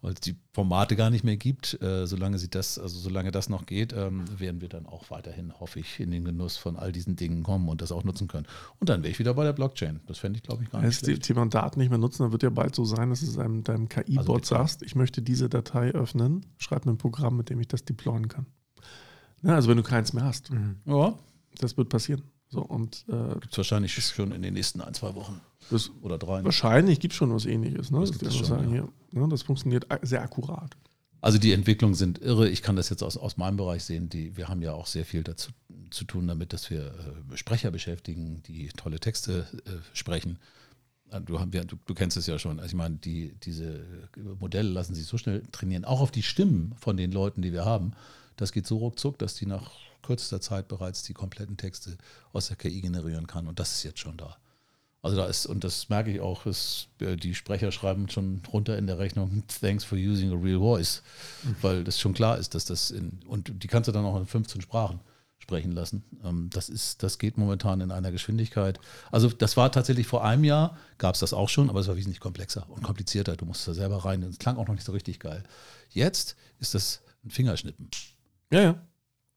weil es die Formate gar nicht mehr gibt. Äh, solange sie das, also solange das noch geht, ähm, werden wir dann auch weiterhin, hoffe ich, in den Genuss von all diesen Dingen kommen und das auch nutzen können. Und dann wäre ich wieder bei der Blockchain. Das fände ich, glaube ich, gar nicht. Wenn das Thema Daten nicht mehr nutzen, dann wird ja bald so sein, dass du deinem, deinem KI-Bot also sagst, ich möchte diese Datei öffnen, schreib mir ein Programm, mit dem ich das deployen kann. Ja, also wenn du keins mehr hast. Mhm. Ja. Das wird passieren. So, und, äh, gibt es wahrscheinlich schon in den nächsten ein, zwei Wochen das, oder drei. Wahrscheinlich gibt es schon was ähnliches. Ne? Das, das, schon, sagen, ja. Hier, ne? das funktioniert sehr akkurat. Also die Entwicklungen sind irre. Ich kann das jetzt aus, aus meinem Bereich sehen. Die, wir haben ja auch sehr viel dazu zu tun damit, dass wir äh, Sprecher beschäftigen, die tolle Texte äh, sprechen. du, du, du, kennst es ja schon. Also ich meine, die, diese Modelle lassen sich so schnell trainieren, auch auf die Stimmen von den Leuten, die wir haben. Das geht so ruckzuck, dass die nach kürzester Zeit bereits die kompletten Texte aus der KI generieren kann. Und das ist jetzt schon da. Also da ist, und das merke ich auch, ist, äh, die Sprecher schreiben schon runter in der Rechnung, thanks for using a real voice, mhm. weil das schon klar ist, dass das in, und die kannst du dann auch in 15 Sprachen sprechen lassen. Ähm, das ist, das geht momentan in einer Geschwindigkeit. Also das war tatsächlich vor einem Jahr, gab es das auch schon, aber es war wesentlich komplexer und komplizierter. Du musst da selber rein. Es klang auch noch nicht so richtig geil. Jetzt ist das ein Fingerschnippen. Ja, ja.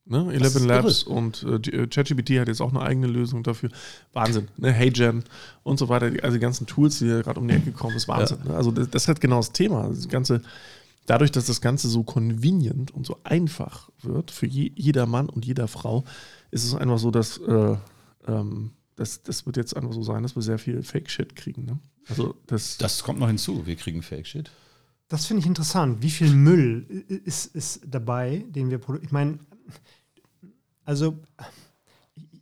Ne? Eleven Labs irre. und äh, ChatGPT hat jetzt auch eine eigene Lösung dafür. Wahnsinn. Ne? HeyGen und so weiter. Also die ganzen Tools, die gerade um die Ecke kommen, ist Wahnsinn. Ja. Ne? Also das, das ist halt genau das Thema. Das ganze, dadurch, dass das Ganze so convenient und so einfach wird für je, jeder Mann und jeder Frau, ist es einfach so, dass äh, ähm, das, das wird jetzt einfach so sein, dass wir sehr viel Fake-Shit kriegen. Ne? Also das, das kommt noch hinzu. Wir kriegen Fake-Shit. Das finde ich interessant. Wie viel Müll ist, ist dabei, den wir produzieren? Ich meine, also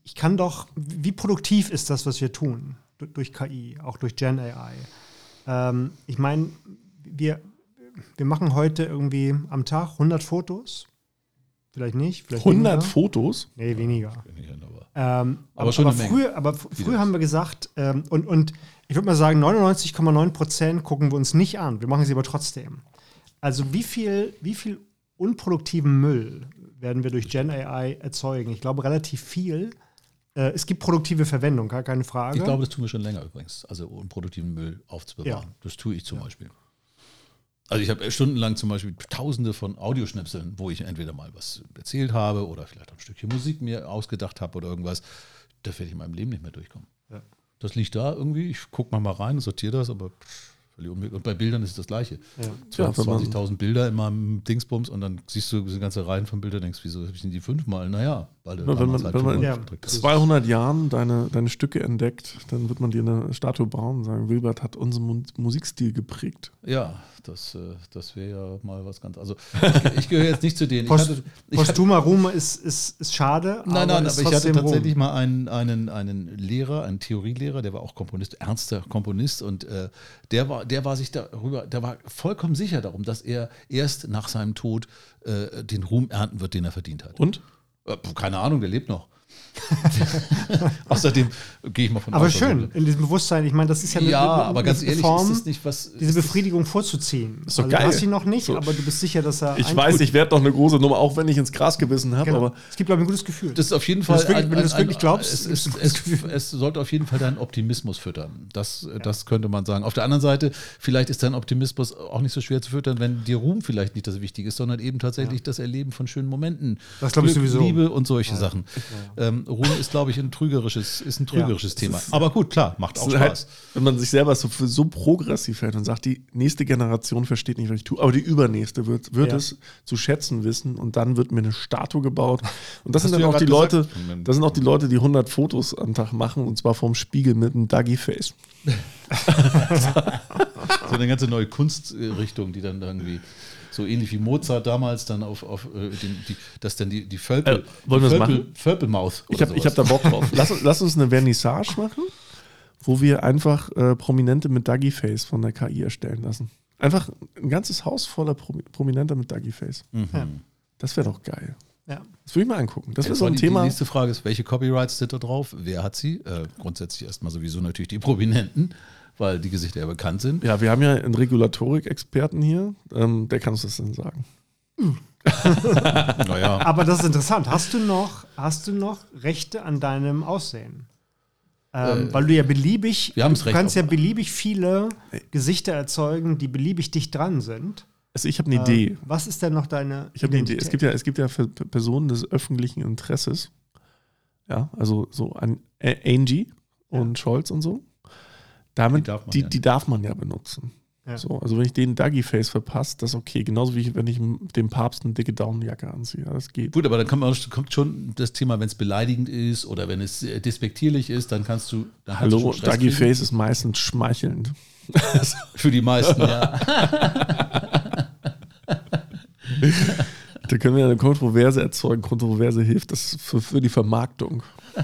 ich kann doch, wie produktiv ist das, was wir tun durch KI, auch durch Gen AI? Ähm, ich meine, wir, wir machen heute irgendwie am Tag 100 Fotos. Vielleicht nicht. Vielleicht 100 weniger. Fotos? Nee, weniger. Ähm, aber, aber, schon aber früher, aber früher haben wir gesagt, ähm, und, und ich würde mal sagen, 99,9 Prozent gucken wir uns nicht an. Wir machen sie aber trotzdem. Also wie viel, wie viel unproduktiven Müll werden wir durch Gen AI erzeugen. Ich glaube, relativ viel. Äh, es gibt produktive Verwendung, gar keine Frage. Ich glaube, das tun wir schon länger übrigens, also unproduktiven Müll aufzubewahren. Ja. Das tue ich zum ja. Beispiel. Also ich habe stundenlang zum Beispiel tausende von Audioschnipseln, wo ich entweder mal was erzählt habe oder vielleicht ein Stückchen Musik mir ausgedacht habe oder irgendwas. Da werde ich in meinem Leben nicht mehr durchkommen. Ja. Das liegt da irgendwie, ich gucke mal rein, sortiere das, aber pff, und bei Bildern ist es das Gleiche. Ja. 20.000 Bilder in meinem Dingsbums und dann siehst du diese ganze Reihen von Bildern und denkst, wieso sind die fünfmal? Naja, weil ja, wenn man, halt wenn man in ja. 200 Jahren deine, deine Stücke entdeckt, dann wird man dir eine Statue bauen und sagen, Wilbert hat unseren Musikstil geprägt. Ja, das, äh, das wäre ja mal was ganz. Also ich, ich gehöre jetzt nicht zu denen. Post, Postumer Ruhm ist, ist, ist schade. Nein, nein, aber ich hatte tatsächlich Ruhm. mal einen, einen, einen Lehrer, einen Theorielehrer, der war auch Komponist, ernster Komponist und äh, der, war, der war sich darüber, der war vollkommen sicher darum, dass er erst nach seinem Tod äh, den Ruhm ernten wird, den er verdient hat. Und? Äh, keine Ahnung, der lebt noch. Außerdem gehe ich mal von Aber aus, schön, in diesem Bewusstsein. Ich meine, das ist ja eine, ja, eine, aber ganz ehrlich, Form, ist nicht was. Diese Befriedigung vorzuziehen. Ist doch also, geil. Du hast sie noch nicht, so. aber du bist sicher, dass er. Ich weiß, ich werde noch eine große Nummer, auch wenn ich ins Gras gebissen habe. Genau. es gibt, glaube ich, ein gutes Gefühl. Das ist auf jeden Fall. Wenn du, wirklich, das wirklich glaubst, es, es, es, es, sollte auf jeden Fall deinen Optimismus füttern. Das, ja. das könnte man sagen. Auf der anderen Seite, vielleicht ist dein Optimismus auch nicht so schwer zu füttern, wenn dir Ruhm vielleicht nicht das Wichtige ist, sondern eben tatsächlich ja. das Erleben von schönen Momenten. Das glaube ich sowieso. Liebe und solche Sachen. Ähm, Ruhm ist, glaube ich, ein trügerisches, ist ein trügerisches ja, Thema. Aber gut, klar, macht auch Spaß. Halt, wenn man sich selber so, so progressiv hält und sagt, die nächste Generation versteht nicht, was ich tue, aber die übernächste wird, wird ja. es zu schätzen wissen und dann wird mir eine Statue gebaut. Und das Hast sind dann auch die gesagt? Leute, das sind auch die Leute, die 100 Fotos am Tag machen und zwar vorm Spiegel mit einem Dougie-Face. so eine ganze neue Kunstrichtung, die dann irgendwie so ähnlich wie Mozart damals dann auf, auf äh, den, die, dass dann die, die Völpel, äh, wollen wir das machen? Völpelmaus. Ich habe hab da Bock drauf. lass, lass, uns eine Vernissage machen, wo wir einfach äh, Prominente mit Dougie Face von der KI erstellen lassen. Einfach ein ganzes Haus voller Pro Prominenter mit Dougie Face. Mhm. Ja. Das wäre doch geil. Ja. Das würde ich mal angucken. Das wäre so ein die, Thema. Die nächste Frage ist, welche Copyrights sind da drauf? Wer hat sie? Äh, grundsätzlich erstmal sowieso natürlich die Prominenten weil die Gesichter ja bekannt sind. Ja, wir haben ja einen Regulatorik-Experten hier, ähm, der kann uns das dann sagen. naja. Aber das ist interessant. Hast du noch, hast du noch Rechte an deinem Aussehen? Ähm, äh, weil du ja beliebig, wir du kannst ja beliebig viele Gesichter erzeugen, die beliebig dicht dran sind. Also ich habe eine äh, Idee. Was ist denn noch deine Ich habe eine Idee. Es gibt ja, es gibt ja für Personen des öffentlichen Interesses, ja, also so an Angie und ja. Scholz und so. Damit, die darf man, die, ja, die darf man ja benutzen. Ja. So, also wenn ich den Duggy-Face verpasse, das ist okay. Genauso wie wenn ich dem Papst eine dicke Daunenjacke anziehe. Das geht. Gut, aber dann kommt, man, kommt schon das Thema, wenn es beleidigend ist oder wenn es äh, despektierlich ist, dann kannst du. Dann Hallo, Duggy-Face ist meistens schmeichelnd. Für die meisten, ja. da können wir eine Kontroverse erzeugen. Kontroverse hilft das für, für die Vermarktung.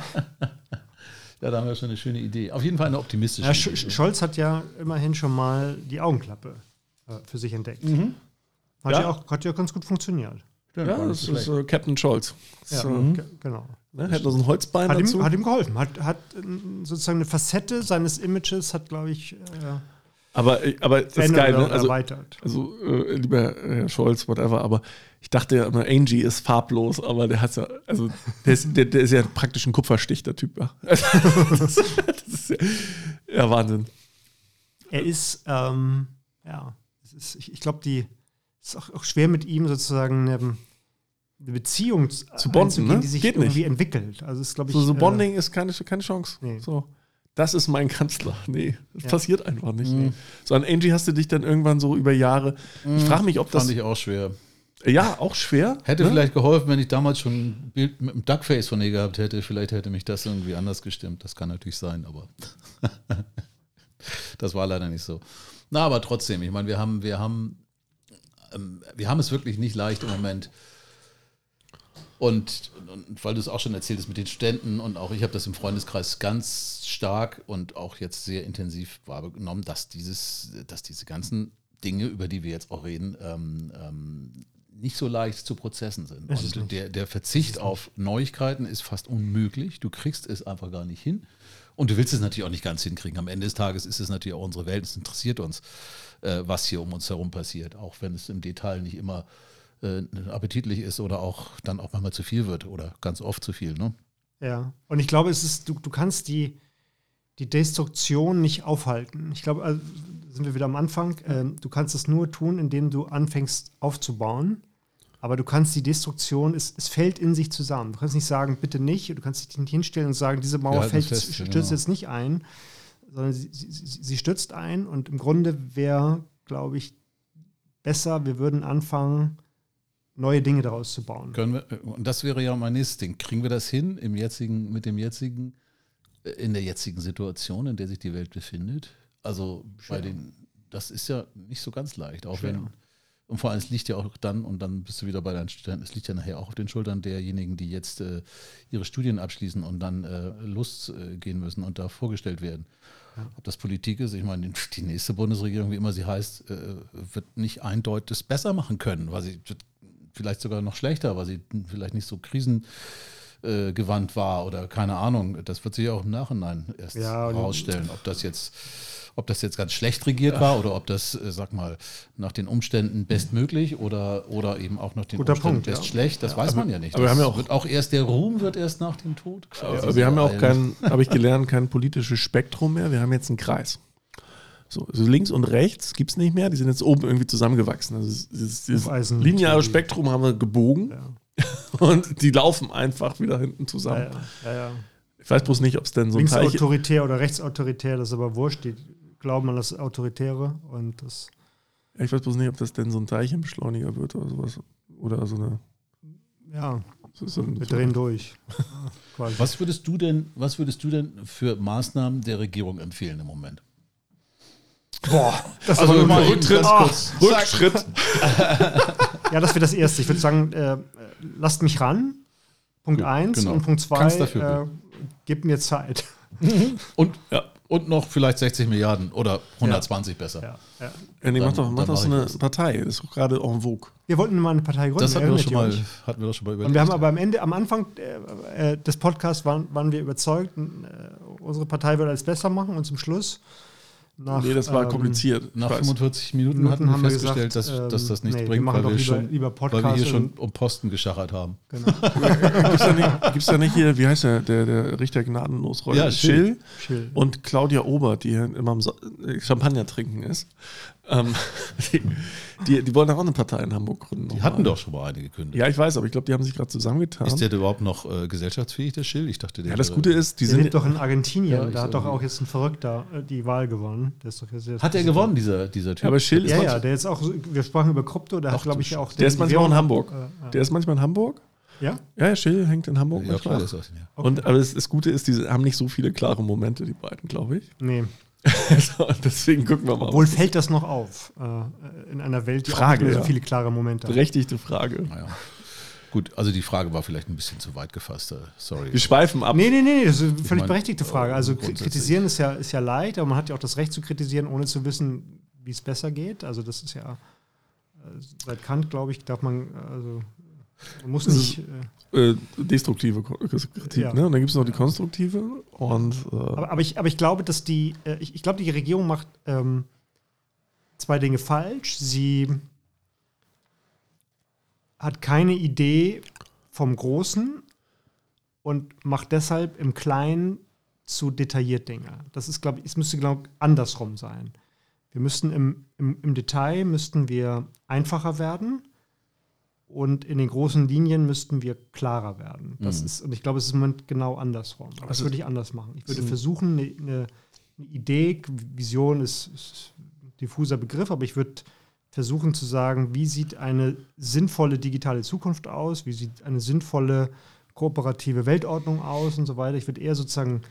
Ja, da haben wir schon eine schöne Idee. Auf jeden Fall eine optimistische Ja, Idee. Sch Scholz hat ja immerhin schon mal die Augenklappe äh, für sich entdeckt. Mhm. Hat, Ja. ja. auch, hat ja ganz gut funktioniert. Stimmt, Ja, das ist äh, Captain Scholz. Ja, So, ge- genau. ne? Hätte noch so ein Holzbein Hat dazu. ihm, hat ihm geholfen. Hat, hat äh, sozusagen eine Facette seines Images, hat, glaube ich, äh, aber, aber das ist geil, ne? Also, erweitert. also äh, lieber Herr Scholz, whatever, aber ich dachte ja immer, Angie ist farblos, aber der hat ja, also der ist, der, der ist ja praktisch ein Kupferstich, der Typ. Ja, das ist ja, ja Wahnsinn. Er ist, ähm, ja, es ist, ich, ich glaube, die es ist auch, auch schwer mit ihm sozusagen eine, eine Beziehung zu bonden, ne? die sich Geht nicht. irgendwie entwickelt. Also es ist, glaube ich, So, so äh, Bonding ist keine, keine Chance. Nee. So. Das ist mein Kanzler. Nee, das Ja. passiert einfach nicht. Mhm. So an Angie hast du dich dann irgendwann so über Jahre. Ich frage mich, ob das. Fand ich auch schwer. Ja, auch schwer. Hätte ne? vielleicht geholfen, wenn ich damals schon ein Bild mit einem Duckface von ihr gehabt hätte. Vielleicht hätte mich das irgendwie anders gestimmt. Das kann natürlich sein, aber das war leider nicht so. Na, aber trotzdem, ich meine, wir haben, wir haben, ähm, wir haben es wirklich nicht leicht im Moment. Und, und weil du es auch schon erzählt hast mit den Studenten und auch ich habe das im Freundeskreis ganz stark und auch jetzt sehr intensiv wahrgenommen, dass dieses, dass diese ganzen Dinge, über die wir jetzt auch reden, ähm, ähm, nicht so leicht zu prozessen sind. Und nicht. der, der Verzicht auf Neuigkeiten ist fast unmöglich. Du kriegst es einfach gar nicht hin. Und du willst es natürlich auch nicht ganz hinkriegen. Am Ende des Tages ist es natürlich auch unsere Welt. Es interessiert uns, äh, was hier um uns herum passiert. Auch wenn es im Detail nicht immer äh, appetitlich ist oder auch dann auch manchmal zu viel wird oder ganz oft zu viel. Ne? Ja, und ich glaube, es ist, du, du kannst die, die Destruktion nicht aufhalten. Ich glaube, also sind wir wieder am Anfang. Ähm, du kannst es nur tun, indem du anfängst aufzubauen. Aber du kannst die Destruktion, es, es fällt in sich zusammen. Du kannst nicht sagen, bitte nicht. Du kannst dich nicht hinstellen und sagen, diese Mauer fällt, fest, stürzt genau. jetzt nicht ein, sondern sie, sie, sie stürzt ein. Und im Grunde wäre, glaube ich, besser, wir würden anfangen, neue Dinge daraus zu bauen. Können wir, und das wäre ja mein nächstes Ding. Kriegen wir das hin im jetzigen, mit dem jetzigen, äh, in der jetzigen Situation, in der sich die Welt befindet? Also bei Schwer. den, das ist ja nicht so ganz leicht, auch Schwer. wenn, und vor allem es liegt ja auch dann, und dann bist du wieder bei deinen Studenten, es liegt ja nachher auch auf den Schultern derjenigen, die jetzt äh, ihre Studien abschließen und dann äh, losgehen äh, gehen müssen und da vorgestellt werden. Ob das Politik ist, ich meine, die- nächste Bundesregierung, wie immer sie heißt, äh, wird nicht eindeutig besser machen können, weil sie vielleicht sogar noch schlechter, weil sie vielleicht nicht so krisengewandt war oder keine Ahnung. Das wird sich auch im Nachhinein erst Ja, herausstellen, ob das jetzt ob das jetzt ganz schlecht regiert war oder ob das, äh, sag mal, nach den Umständen bestmöglich oder, oder eben auch nach den Guter Umständen Punkt, best ja. schlecht, das weiß man ja nicht. aber wir das haben ja auch- wird auch erst der Ruhm wird erst nach dem Tod. quasi Aber wir haben ja auch kein, habe ich gelernt, kein politisches Spektrum mehr. Wir haben jetzt einen Kreis. So, also links und rechts gibt es nicht mehr, die sind jetzt oben irgendwie zusammengewachsen. Also dieses Hufeisen- lineare Spektrum haben wir gebogen Ja. und die laufen einfach wieder hinten zusammen. Ja, ja, ja, ja. Ich weiß bloß nicht, ob es denn so ein. Linksautoritär oder rechtsautoritär, das ist aber wurscht. Die glauben an das Autoritäre und das. Ich weiß bloß nicht, ob das denn so ein Teilchenbeschleuniger wird oder sowas. Oder so eine. Ja, So, so, wir so, drehen durch. Was würdest du denn, was würdest du denn für Maßnahmen der Regierung empfehlen im Moment? Boah, das Also nur mal Rücktritt, Ah, Rückschritt. Ja, das wäre das Erste. Ich würde sagen, äh, lasst mich ran. Punkt Gut, eins genau. und Punkt zwei, Kannst dafür äh, gib mir Zeit. Und, Ja. Und noch vielleicht 60 Milliarden oder 120 besser. Ja, ja. Ja, nee, mach doch, mach doch so eine das. Partei. Das ist doch gerade en vogue. Wir wollten mal eine Partei gründen. Das hatten wir, schon mal, hatten wir doch schon mal überlegt. Und wir haben aber am Ende, am Anfang äh, äh, des Podcasts waren, waren wir überzeugt, äh, unsere Partei würde alles besser machen und zum Schluss nach, nee, das war ähm, kompliziert. Nach weiß. 45 Minuten, Minuten hatten wir haben wir festgestellt, gesagt, dass, dass das ähm, nichts nee, wir bringt, machen weil wir, lieber- schon, lieber weil wir hier schon um Posten geschachert haben. Genau. Gibt's da, nicht, gibt's da nicht hier, wie heißt der, der, der Richter gnadenlos Rolle? Ja, Schill. Schill. und Claudia Obert, die hier immer äh, Champagner trinken ist. Ähm, die, die, die wollen auch eine Partei in Hamburg gründen. Die hatten doch schon mal eine gekündigt. Ja, ich weiß, aber ich glaube, die haben sich gerade zusammengetan. Ist der denn überhaupt noch äh, gesellschaftsfähig, der Schill? Ich dachte, der ja, das Gute ist, die Der lebt sind. doch in Argentinien. Ja, da hat doch auch jetzt ein Verrückter äh, die Wahl gewonnen. Der ist doch jetzt jetzt Hat er gewonnen, dieser, dieser Typ? Ja, aber Schill ist Ja, ja, der jetzt auch, so- wir sprachen über Krypto, der hat, Ach, glaube du ich, auch. der ist manchmal auch in Hamburg. Äh, äh, Der ist manchmal in Hamburg. ja? Ja, Schill hängt in Hamburg ja, klar, ist das, ja. Okay. Und aber das, das Gute ist, die haben nicht so viele klare Momente, die beiden, glaube ich. Nee. so, deswegen gucken wir mal. Obwohl fällt das noch auf. Äh, in einer Welt, die Frage, ja. so viele klare Momente hat. Berechtigte Frage. Naja. Gut, also die Frage war vielleicht ein bisschen zu weit gefasst. äh, Sorry. Wir schweifen ab. Nee, nee, nee, das ist eine völlig mein, berechtigte Frage. Also kritisieren ist ja, ist ja leicht, aber man hat ja auch das Recht zu kritisieren, ohne zu wissen, wie es besser geht. Also das ist ja äh, seit Kant, glaube ich, darf man, also man muss nicht. ist- Äh, Äh, destruktive Ko- Kritik, Ja. ne? Und dann gibt es noch die konstruktive und äh, aber, aber, ich, aber ich glaube, dass die, äh, ich, ich glaube, die Regierung macht ähm, zwei Dinge falsch. Sie hat keine Idee vom Großen und macht deshalb im Kleinen zu detailliert Dinge. Das ist, glaube ich, es müsste ich andersrum sein. Wir müssten im, im, im Detail müssten wir einfacher werden und in den großen Linien müssten wir klarer werden. Das Mhm. ist, und ich glaube, es ist im Moment genau andersrum. Aber das Also- würde ich anders machen. Ich würde versuchen, eine, eine, Idee, Vision ist, ist ein diffuser Begriff, aber ich würde versuchen zu sagen, wie sieht eine sinnvolle digitale Zukunft aus, wie sieht eine sinnvolle kooperative Weltordnung aus und so weiter. Ich würde eher sozusagen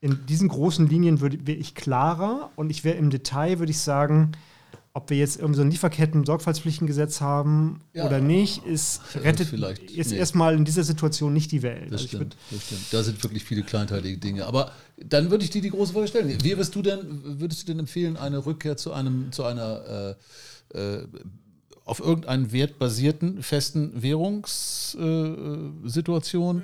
in diesen großen Linien würde wäre ich klarer und ich wäre im Detail, würde ich sagen, ob wir jetzt irgendwie so ein Lieferketten-Sorgfaltspflichtengesetz haben Ja. oder nicht, ist rettet vielleicht jetzt nicht. erstmal in dieser Situation nicht die Welt. Das Also stimmt, das stimmt. Da sind wirklich viele kleinteilige Dinge. Aber dann würde ich dir die große Frage stellen. Wie würdest du denn, würdest du denn empfehlen, eine Rückkehr zu einem, zu einer äh, äh, auf irgendeinen Wert basierten festen Währungssituation? Äh, Situation?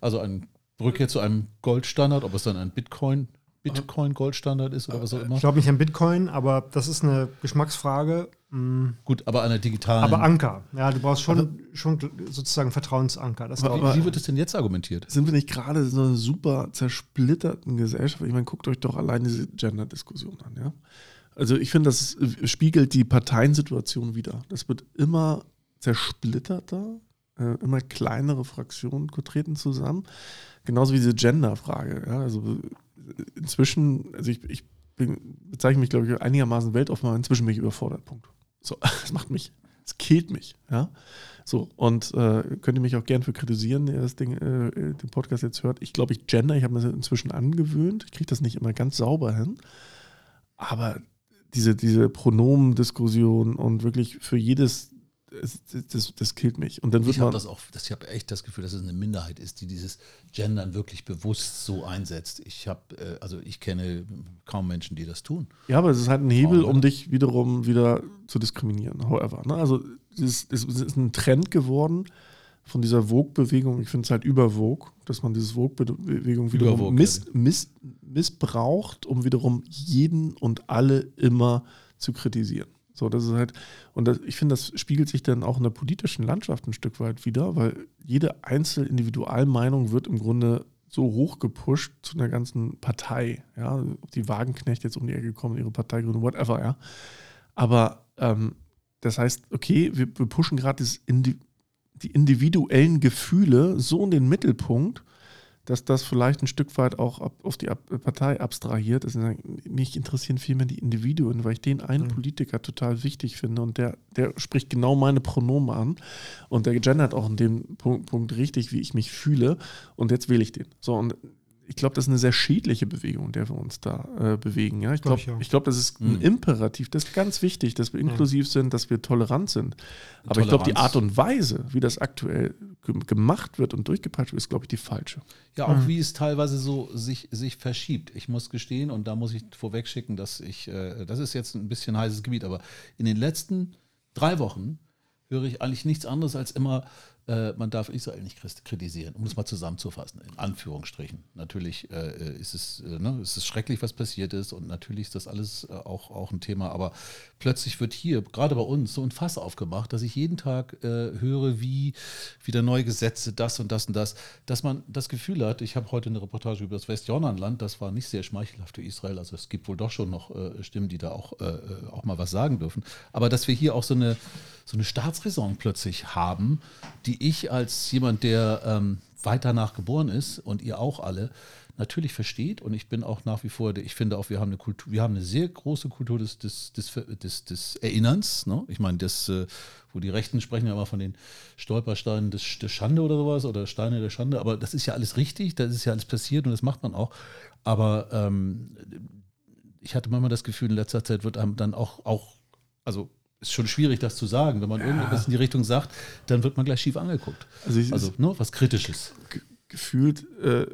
also eine Rückkehr zu einem Goldstandard, ob es dann ein Bitcoin, Bitcoin-Goldstandard ist oder was auch immer. ich glaube nicht an Bitcoin, aber das ist eine Geschmacksfrage. Mm, Gut, aber einer digitalen. Aber Anker. Ja, du brauchst schon, schon sozusagen Vertrauensanker. Das Aber- wie, wird es denn jetzt argumentiert? sind wir nicht gerade in so einer super zersplitterten Gesellschaft? Ich meine, guckt euch doch allein diese Gender-Diskussion an, ja? Also ich finde, das äh, spiegelt die Parteiensituation wider. Das wird immer zersplitterter, äh, immer kleinere Fraktionen treten zusammen. Genauso wie diese Gender-Frage. Ja? Also äh, inzwischen, also ich, ich bin, bezeichne mich, glaube ich, einigermaßen weltoffen, aber inzwischen bin ich überfordert. Punkt. So, das macht mich, es killt mich, ja. So, und äh, könnt ihr mich auch gern für kritisieren, der das Ding, äh, den Podcast jetzt hört. Ich glaube, ich gender, ich habe mir das inzwischen angewöhnt. Ich kriege das nicht immer ganz sauber hin. Aber diese, diese Pronomendiskussion und wirklich für jedes, das, das, das killt mich. Und dann wird Ich habe das auch, das, ich habe echt das Gefühl, dass es eine Minderheit ist, die dieses Gendern wirklich bewusst so einsetzt. Ich habe, äh, also ich kenne kaum Menschen, die das tun. Ja, aber es ist halt ein Hebel, um dich wiederum wieder zu diskriminieren. However, ne? also es ist, es ist ein Trend geworden von dieser Vogue-Bewegung. Ich finde es halt über Vogue, dass man diese Vogue-Bewegung wiederum Vogue, miss, miss, missbraucht, um wiederum jeden und alle immer zu kritisieren. So, das ist halt, und das, ich finde, das spiegelt sich dann auch in der politischen Landschaft ein Stück weit wieder, weil jede einzelne Individualmeinung wird im Grunde so hoch gepusht zu einer ganzen Partei. Ja, ob die Wagenknecht jetzt um die Ecke kommen, ihre Partei gründen, whatever, ja. Aber ähm, das heißt, okay, wir, wir pushen gerade Indi die individuellen Gefühle so in den Mittelpunkt, dass das vielleicht ein Stück weit auch ab, auf die ab Partei abstrahiert ist. Mich interessieren vielmehr die Individuen, weil ich den einen Mhm. Politiker total wichtig finde und der, der spricht genau meine Pronomen an und der gendert auch in dem Punkt, Punkt richtig, wie ich mich fühle und jetzt wähle ich den. So und ich glaube, das ist eine sehr schädliche Bewegung, in der wir uns da äh, bewegen. Ja? Ich Glaub glaube, ich auch. ich glaub, das ist ein Mhm. Imperativ. Das ist ganz wichtig, dass wir inklusiv sind, dass wir tolerant sind. Aber ich glaube, die Toleranz. Art und Weise, wie das aktuell ge- gemacht wird und durchgepeitscht wird, ist, glaube ich, die falsche. Ja, auch wie es teilweise so sich, sich verschiebt. Ich muss gestehen, und da muss ich vorweg schicken, dass ich, äh, das ist jetzt ein bisschen heißes Gebiet, aber in den letzten drei Wochen höre ich eigentlich nichts anderes als immer, äh, man darf Israel nicht kritisieren, um es mal zusammenzufassen, in Anführungsstrichen. Natürlich äh, ist, es, äh, ne, ist es schrecklich, was passiert ist und natürlich ist das alles äh, auch, auch ein Thema, aber plötzlich wird hier, gerade bei uns, so ein Fass aufgemacht, dass ich jeden Tag äh, höre, wie wieder neue Gesetze, das und das und das, dass man das Gefühl hat, ich habe heute eine Reportage über das Westjordanland, das war nicht sehr schmeichelhaft für Israel, also es gibt wohl doch schon noch äh, Stimmen, die da auch, äh, auch mal was sagen dürfen, aber dass wir hier auch so eine, so eine Staatsräson plötzlich haben, die ich als jemand, der ähm, weit danach geboren ist und ihr auch alle, natürlich versteht und ich bin auch nach wie vor, ich finde auch, wir haben eine Kultur, wir haben eine sehr große Kultur des, des, des, des, des Erinnerns. Ne? Ich meine, das, äh, wo die Rechten sprechen ja immer von den Stolpersteinen des, der Schande oder sowas oder Steine der Schande, aber das ist ja alles richtig, das ist ja alles passiert und das macht man auch. Aber ähm, ich hatte manchmal das Gefühl, in letzter Zeit wird einem dann auch, auch also ist schon schwierig, das zu sagen. Wenn man ja. irgendwas in die Richtung sagt, dann wird man gleich schief angeguckt. Also, ich, also ne, was Kritisches. Gefühlt, äh,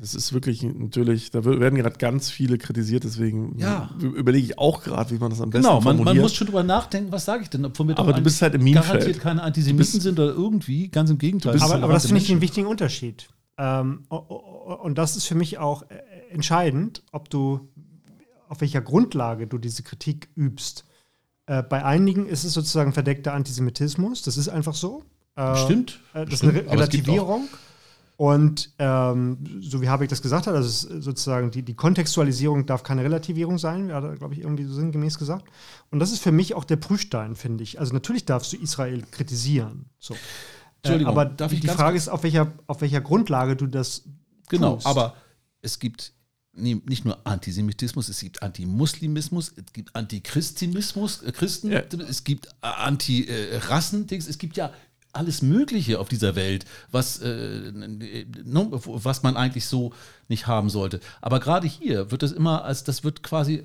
das ist wirklich natürlich, da werden gerade ganz viele kritisiert, deswegen ja. überlege ich auch gerade, wie man das am besten genau, man, man muss schon drüber nachdenken, was sage ich denn? Obwohl wir aber du bist halt im Meme garantiert keine Antisemiten sind oder irgendwie, ganz im Gegenteil. Aber, aber das finde ich einen wichtigen Unterschied. Ähm, und das ist für mich auch äh, entscheidend, ob du, auf welcher Grundlage du diese Kritik übst. Äh, bei einigen ist es sozusagen verdeckter Antisemitismus, das ist einfach so. Äh, stimmt. Äh, das ist eine Re Relativierung. Und ähm, so wie Habeck das gesagt hat, also sozusagen die, die Kontextualisierung darf keine Relativierung sein, hat er, glaube ich, irgendwie so sinngemäß gesagt. Und das ist für mich auch der Prüfstein, finde ich. Also natürlich darfst du Israel kritisieren. So. Äh, Entschuldigung, aber die Frage ist, auf welcher, auf welcher Grundlage du das Genau, tust. aber es gibt nicht nur Antisemitismus, es gibt Antimuslimismus, es gibt Antichristinismus, äh, Christen, ja. es gibt Anti-Rassen, äh, es gibt ja alles Mögliche auf dieser Welt, was, äh, ne, was man eigentlich so nicht haben sollte. Aber gerade hier wird das immer als, das wird quasi,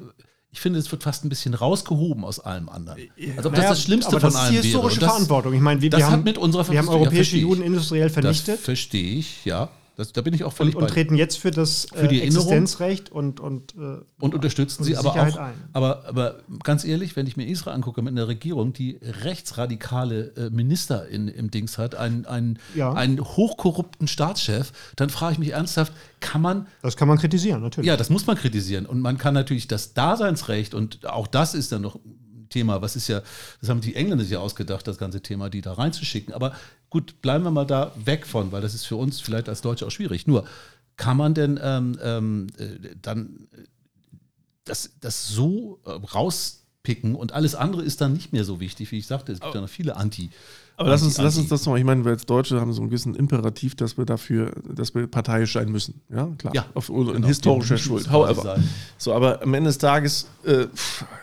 ich finde, es wird fast ein bisschen rausgehoben aus allem anderen. Also ob naja, das das Schlimmste von allem wäre. Das ist die historische das, Verantwortung. Ich meine, wir, wir haben, mit unserer wir haben europäische Juden industriell vernichtet. Das verstehe ich, ja. Das, da bin ich auch völlig und, und treten jetzt für das für die äh, Existenzrecht und und, äh, und unterstützen sie aber auch. Ein. Aber, aber ganz ehrlich, wenn ich mir Israel angucke mit einer Regierung, die rechtsradikale äh, Minister in, im Dings hat, einen, einen, ja. einen hochkorrupten Staatschef, dann frage ich mich ernsthaft, kann man. Das kann man kritisieren, natürlich. Ja, das muss man kritisieren. Und man kann natürlich das Daseinsrecht, und auch das ist dann noch Thema, was ist ja, das haben die Engländer sich ja ausgedacht, das ganze Thema, die da reinzuschicken. Aber gut, bleiben wir mal da weg von, weil das ist für uns vielleicht als Deutsche auch schwierig. Nur, kann man denn ähm, ähm, äh, dann äh, das, das so äh, rauspicken und alles andere ist dann nicht mehr so wichtig, wie ich sagte, es gibt ja noch viele Anti- aber lass uns, lass uns das noch, ich meine, wir als Deutsche haben so einen gewissen Imperativ, dass wir dafür, dass wir parteiisch sein müssen. Ja, klar. Ja, auf, in genau. historischer Schuld. However. So, aber am Ende des Tages, äh,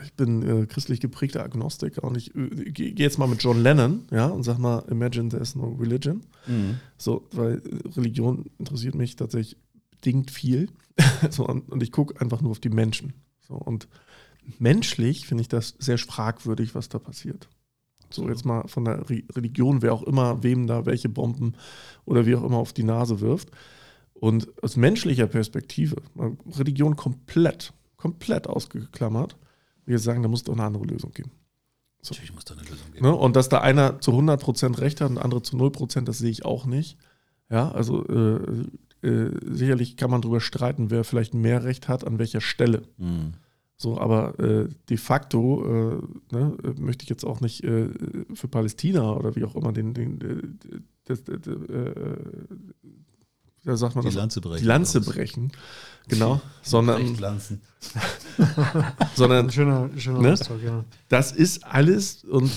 ich bin äh, christlich geprägter Agnostiker und ich äh, gehe jetzt mal mit John Lennon, ja, und sag mal, imagine there's no religion. Mhm. So, weil äh, Religion interessiert mich tatsächlich bedingt viel. so, und, und ich gucke einfach nur auf die Menschen. So, und menschlich finde ich das sehr fragwürdig, was da passiert. So jetzt mal von der Religion, wer auch immer, wem da welche Bomben oder wie auch immer auf die Nase wirft. Und aus menschlicher Perspektive, Religion komplett, komplett ausgeklammert, wir sagen, da muss doch eine andere Lösung geben. So. Natürlich muss da eine Lösung geben. Ne? Und dass da einer zu 100% Recht hat und andere zu 0%, das sehe ich auch nicht. Ja, also äh, äh, sicherlich kann man darüber streiten, wer vielleicht mehr Recht hat, an welcher Stelle. Mhm. So, aber äh, de facto äh, ne, möchte ich jetzt auch nicht äh, für Palästina oder wie auch immer den, den äh, das, das, äh, ja, sagt man die das? Lanze brechen. Die Lanze brechen, genau. sondern, sondern schöner, schöner ne, Ausdruck, ja. das ist alles und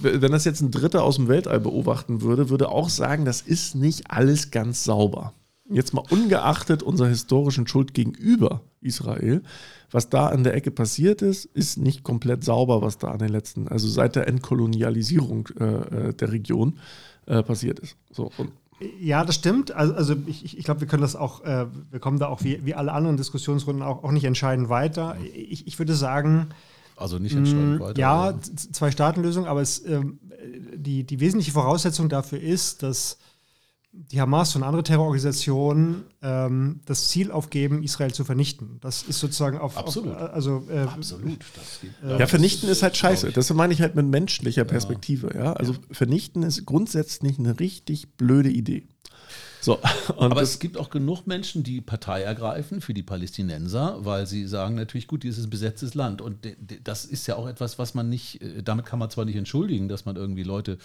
wenn das jetzt ein Dritter aus dem Weltall beobachten würde, würde auch sagen, das ist nicht alles ganz sauber. Jetzt mal ungeachtet unserer historischen Schuld gegenüber Israel, was da an der Ecke passiert ist, ist nicht komplett sauber, was da an den letzten, also seit der Entkolonialisierung äh, äh der Region äh, passiert ist. So, ja, das stimmt. Also, also ich, ich glaube, wir können das auch, äh, wir kommen da auch wie, wie alle anderen Diskussionsrunden auch, auch nicht entscheidend weiter. Ich, ich würde sagen, also nicht entscheidend mm, weiter. Ja, Zwei-Staaten-Lösung, aber es, ähm, die, die wesentliche Voraussetzung dafür ist, dass die Hamas und andere Terrororganisationen ähm, das Ziel aufgeben, Israel zu vernichten. Das ist sozusagen auf. Absolut. Auf, also, äh, Absolut. Äh, ja, vernichten ist halt scheiße. Das meine ich halt mit menschlicher Perspektive. Ja. ja? Also ja. vernichten ist grundsätzlich eine richtig blöde Idee. So, Aber es gibt auch genug Menschen, die Partei ergreifen für die Palästinenser, weil sie sagen natürlich, gut, dieses besetztes Land. Und das ist ja auch etwas, was man nicht, äh, damit kann man zwar nicht entschuldigen, dass man irgendwie Leute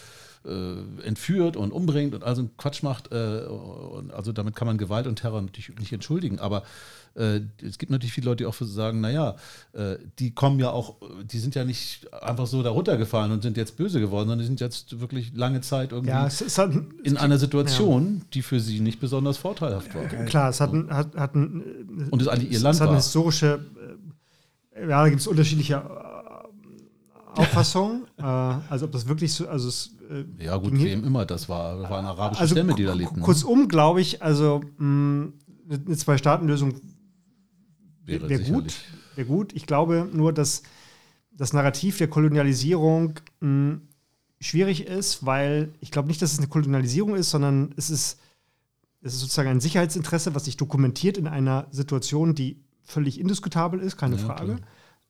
äh, entführt und umbringt und also Quatsch macht. Äh, und also damit kann man Gewalt und Terror natürlich nicht entschuldigen. Aber es gibt natürlich viele Leute, die auch sagen, naja, äh, die kommen ja auch, die sind ja nicht einfach so da runtergefallen und sind jetzt böse geworden, sondern die sind jetzt wirklich lange Zeit irgendwie ja, hat, in einer Situation, ja. die für sie nicht besonders vorteilhaft war. Klar, es hat, hat, hat ein, und es eigentlich ihr Land es hat eine historische, äh, ja, da gibt es unterschiedliche Auffassungen. also ob das wirklich so, also es äh, ja, gut, wem immer das war. Das waren arabische also, Stämme, die da lebten. Ne? Kurzum, glaube ich, also mh, eine Zwei-Staaten-Lösung wäre wär gut. Wäre gut. Ich glaube nur, dass das Narrativ der Kolonialisierung mh, schwierig ist, weil ich glaube nicht, dass es eine Kolonialisierung ist, sondern es ist, es ist sozusagen ein Sicherheitsinteresse, was sich dokumentiert in einer Situation, die völlig indiskutabel ist, keine Ja, Frage.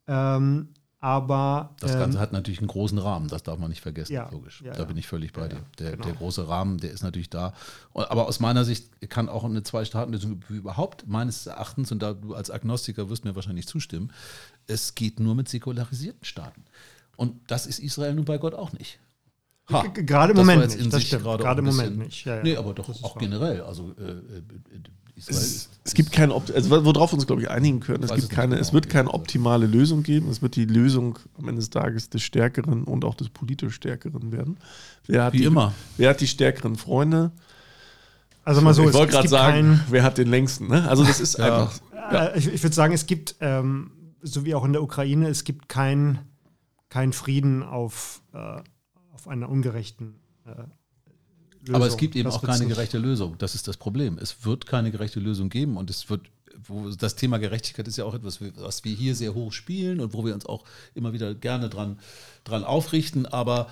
Ähm, aber Das ähm, Ganze hat natürlich einen großen Rahmen, das darf man nicht vergessen, Ja, logisch. ja, da bin ich völlig bei dir. Der, genau. der große Rahmen, der ist natürlich da. Aber aus meiner Sicht kann auch eine Zwei-Staaten-Lösung überhaupt meines Erachtens, und da du als Agnostiker wirst mir wahrscheinlich zustimmen, es geht nur mit säkularisierten Staaten. Und das ist Israel nun bei Gott auch nicht. Ha, gerade im Moment nicht, gerade im Moment bisschen- nicht, ja. Nee, aber doch auch generell. Also äh, äh, Es, es gibt keine, also worauf wir uns, glaube ich, einigen können. Es, gibt keine, genau, es wird wie keine optimale Lösung geben. Es wird die Lösung am Ende des Tages des Stärkeren und auch des politisch Stärkeren werden. Wer hat Wie die, immer. Wer hat die stärkeren Freunde? Also mal so, ich wollte gerade sagen, kein, wer hat den längsten? Ne? Also das ist Ja. einfach. Ja. Äh, ich, ich würde sagen, es gibt, ähm, so wie auch in der Ukraine, es gibt kein, kein Frieden auf, äh, auf einer ungerechten äh, Lösung. Aber es gibt eben Das auch keine gerechte Lösung. Das ist das Problem. Es wird keine gerechte Lösung geben und es wird, das Thema Gerechtigkeit ist ja auch etwas, was wir hier sehr hoch spielen und wo wir uns auch immer wieder gerne dran, dran aufrichten, aber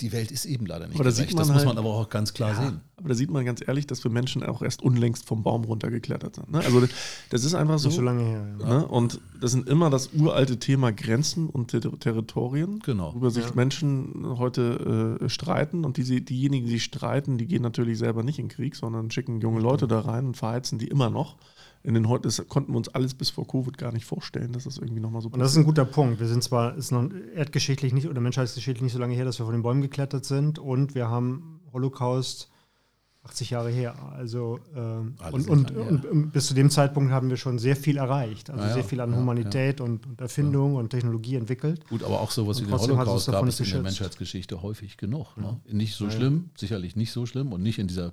die Welt ist eben leider nicht Aber da sieht man das muss halt- man aber auch ganz klar sehen. Aber da sieht man ganz ehrlich, dass wir Menschen auch erst unlängst vom Baum runtergeklettert sind. Ne? Also das- das ist einfach so. Nicht so lange her. Ja. Ne? Und das sind immer das uralte Thema Grenzen und Ter Territorien, Genau. worüber sich Ja. Menschen heute äh, streiten. Und diese, diejenigen, die sich streiten, die gehen natürlich selber nicht in den Krieg, sondern schicken junge Leute da rein und verheizen die immer noch. In den heute, das konnten wir uns alles bis vor Covid gar nicht vorstellen, dass das irgendwie nochmal so Und das ist ein guter Punkt. Wir sind zwar, ist noch erdgeschichtlich nicht oder menschheitsgeschichtlich nicht so lange her, dass wir von den Bäumen geklettert sind und wir haben Holocaust 80 Jahre her. Also ähm, und, und, lange und, und bis zu dem Zeitpunkt haben wir schon sehr viel erreicht. Also Ja, ja, sehr viel an ja, Humanität Und, und Erfindung und Technologie entwickelt. Gut, aber auch sowas Und wie den Holocaust gab davon es in nicht der. Menschheitsgeschichte häufig genug. Ne? Nicht so Ja, ja. schlimm, sicherlich nicht so schlimm und nicht in dieser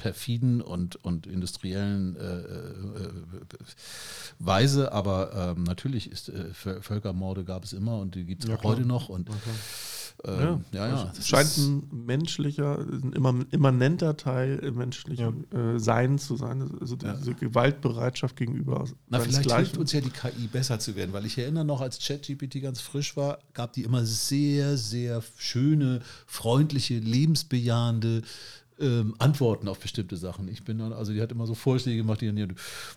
perfiden und, und industriellen äh, äh, Weise, aber ähm, natürlich ist äh, Völ- Völkermorde gab es immer und die gibt es Ja, auch klar. heute noch und ähm, ja, ja, Es das scheint ein menschlicher, ein immer immanenter Teil menschlichen äh, Sein zu sein. Also Ja. diese Gewaltbereitschaft gegenüber Na, vielleicht hilft seinesgleichen. uns ja die KI besser zu werden, weil ich erinnere noch, als ChatGPT ganz frisch war, gab die immer sehr, sehr schöne, freundliche, lebensbejahende ähm, Antworten auf bestimmte Sachen. Ich bin dann, also die hat immer so Vorschläge gemacht, die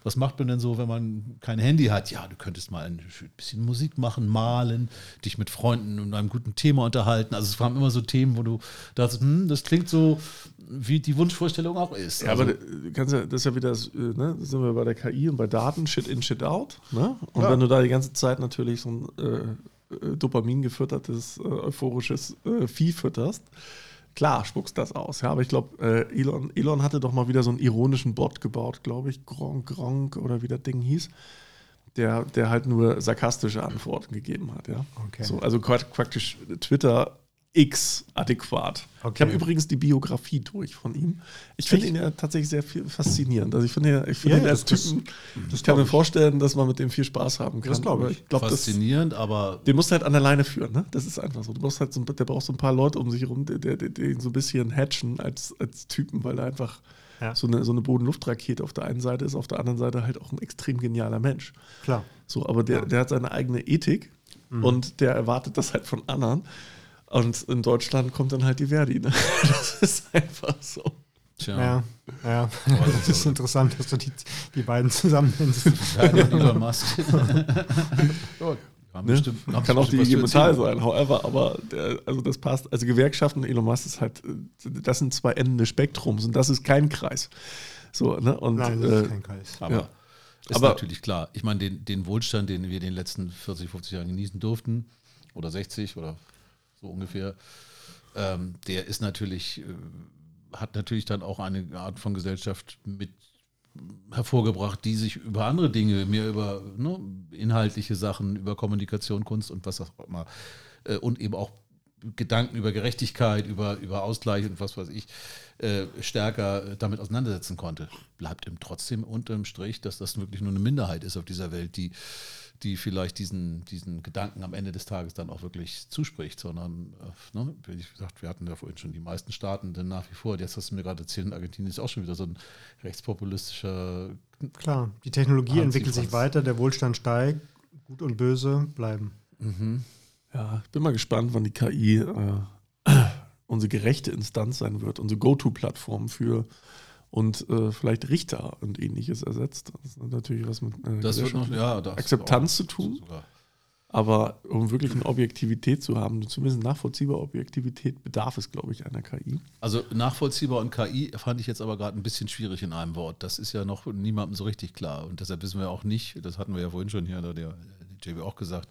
was macht man denn so, wenn man kein Handy hat? Ja, du könntest mal ein bisschen Musik machen, malen, dich mit Freunden und einem guten Thema unterhalten. Also es waren immer so Themen, wo du dachtest, hm, das klingt so, wie die Wunschvorstellung auch ist. Ja, also, aber kannst ja, das ist ja wieder, äh, ne, sind wir bei der KI und bei Daten, Shit in, Shit out. Ne? Und Ja. wenn du da die ganze Zeit natürlich so ein äh, äh, Dopamin gefüttertes, äh, euphorisches äh, Vieh fütterst, klar spuckst das aus. Ja, aber ich glaube, äh, Elon, Elon hatte doch mal wieder so einen ironischen Bot gebaut, glaube ich, Gronk, Gronk oder wie das Ding hieß. Der, der halt nur sarkastische Antworten gegeben hat, ja. Okay. So, also praktisch Twitter X adäquat. Ich Okay. habe übrigens die Biografie durch von ihm. Ich finde ihn ja tatsächlich sehr viel faszinierend. Also ich finde, ja- ich finde Ja, ihn als das- Typen, das ich kann glaub mir ich. vorstellen, dass man mit dem viel Spaß haben kann. Das glaub Aber ich. ich glaube, das, faszinierend, aber den musst du halt an der Leine führen, ne? Das ist einfach so. Du brauchst halt so, der braucht so ein paar Leute um sich herum, die, die, die, die ihn so ein bisschen hatchen als, als Typen, weil er einfach Ja. so eine, so eine Boden-Luft-Rakete auf der einen Seite ist, auf der anderen Seite halt auch ein extrem genialer Mensch. Klar. So, aber der, der hat seine eigene Ethik Mhm. und der erwartet das halt von anderen. Und in Deutschland kommt dann halt die Verdi. Ne? Das ist einfach so. tja. Ja, ja. Das ist interessant, dass du die, die beiden zusammen nennst. Ja, der Elon Musk. haben Ne? bestimmt, Kann auch die IG Metall sein, however, aber der, also das passt. Also Gewerkschaften und Elon Musk ist halt, das sind zwei Enden des Spektrums und das ist kein Kreis. So, ne? Und Nein, das ist äh, kein Kreis. Aber Ja. ist Aber- natürlich klar. Ich meine, den, den Wohlstand, den wir in den letzten 40, 50 Jahren genießen durften, oder 60 oder so ungefähr, ähm, der ist natürlich, äh, hat natürlich dann auch eine Art von Gesellschaft mit hervorgebracht, die sich über andere Dinge, mehr über ne, inhaltliche Sachen, über Kommunikation, Kunst und was auch immer, äh, und eben auch Gedanken über Gerechtigkeit, über, über Ausgleich und was weiß ich, äh, stärker damit auseinandersetzen konnte. Bleibt ihm trotzdem unterm Strich, dass das wirklich nur eine Minderheit ist auf dieser Welt, die, die vielleicht diesen, diesen Gedanken am Ende des Tages dann auch wirklich zuspricht, sondern, äh, ne, wie ich gesagt, wir hatten ja vorhin schon die meisten Staaten, denn nach wie vor, jetzt hast du mir gerade erzählt, in Argentinien ist auch schon wieder so ein rechtspopulistischer Klar, die Technologie Hans entwickelt sich weiter, der Wohlstand steigt, gut und böse bleiben. Mhm. Ja, ich bin mal gespannt, wann die KI äh, unsere gerechte Instanz sein wird, unsere Go-To-Plattform für und äh, vielleicht Richter und ähnliches ersetzt. Das hat natürlich was mit äh, das wird noch, ja, das Akzeptanz zu tun. Sogar. Aber um wirklich eine Objektivität zu haben, zumindest nachvollziehbare Objektivität, bedarf es, glaube ich, einer KI. Also nachvollziehbar und KI fand ich jetzt aber gerade ein bisschen schwierig in einem Wort. Das ist ja noch niemandem so richtig klar. Und deshalb wissen wir auch nicht, das hatten wir ja vorhin schon hier, der, der JB auch gesagt,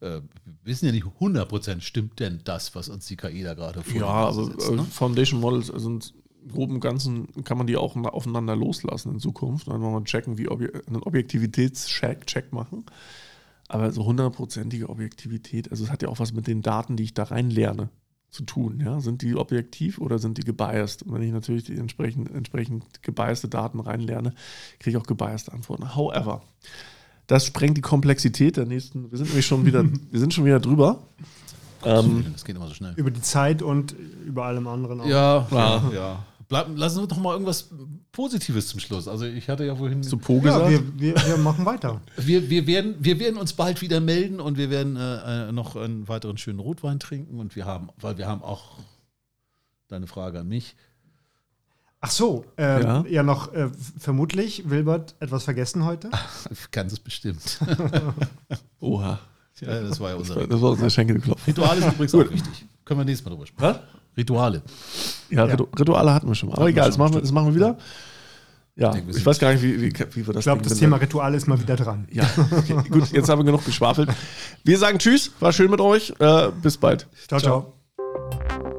äh, wissen ja nicht 100% stimmt denn das, was uns die KI da gerade vorlegt. Ja, also setzt, ne? Foundation Models sind groben Ganzen kann man die auch aufeinander loslassen in Zukunft. Dann mal checken, wie Obje einen Objektivitätscheck Check machen. Aber so hundertprozentige Objektivität, also es hat ja auch was mit den Daten, die ich da reinlerne, zu tun. Ja? Sind die objektiv oder sind die gebiased? Und wenn ich natürlich die entsprechend, entsprechend gebiaste Daten reinlerne, kriege ich auch gebiaste Antworten. However, das sprengt die Komplexität der nächsten. Wir sind nämlich schon wieder, wir sind schon wieder drüber. Ähm, das geht immer so schnell. Über die Zeit und über allem anderen auch. Ja, ja, ja. Lassen wir doch mal irgendwas Positives zum Schluss. Also ich hatte ja vorhin zu Po gesagt. Ja, wir, wir, wir, machen weiter. wir, wir, werden, wir werden uns bald wieder melden und wir werden äh, äh, noch einen weiteren schönen Rotwein trinken und wir haben, weil wir haben auch deine Frage an mich. Ach so, äh, ja. ja. noch äh, vermutlich Wilbert etwas vergessen heute. Ganz bestimmt. Oha. Ja, das war ja unser. Das war, unser Schenkelklopf. Rituale sind übrigens auch wichtig. Können wir nächstes Mal drüber sprechen. Was? Rituale. Ja, ja. Rituale hatten wir schon mal. Aber egal, das machen, wir, das machen wir wieder. Ja, ich, ich weiß gar nicht, wie, wie, wie wir das Ich glaube, das Thema Rituale ist mal wieder dran. Ja, okay, gut, jetzt haben wir genug geschwafelt. Wir sagen Tschüss, war schön mit euch. Äh, bis bald. ciao. ciao. ciao.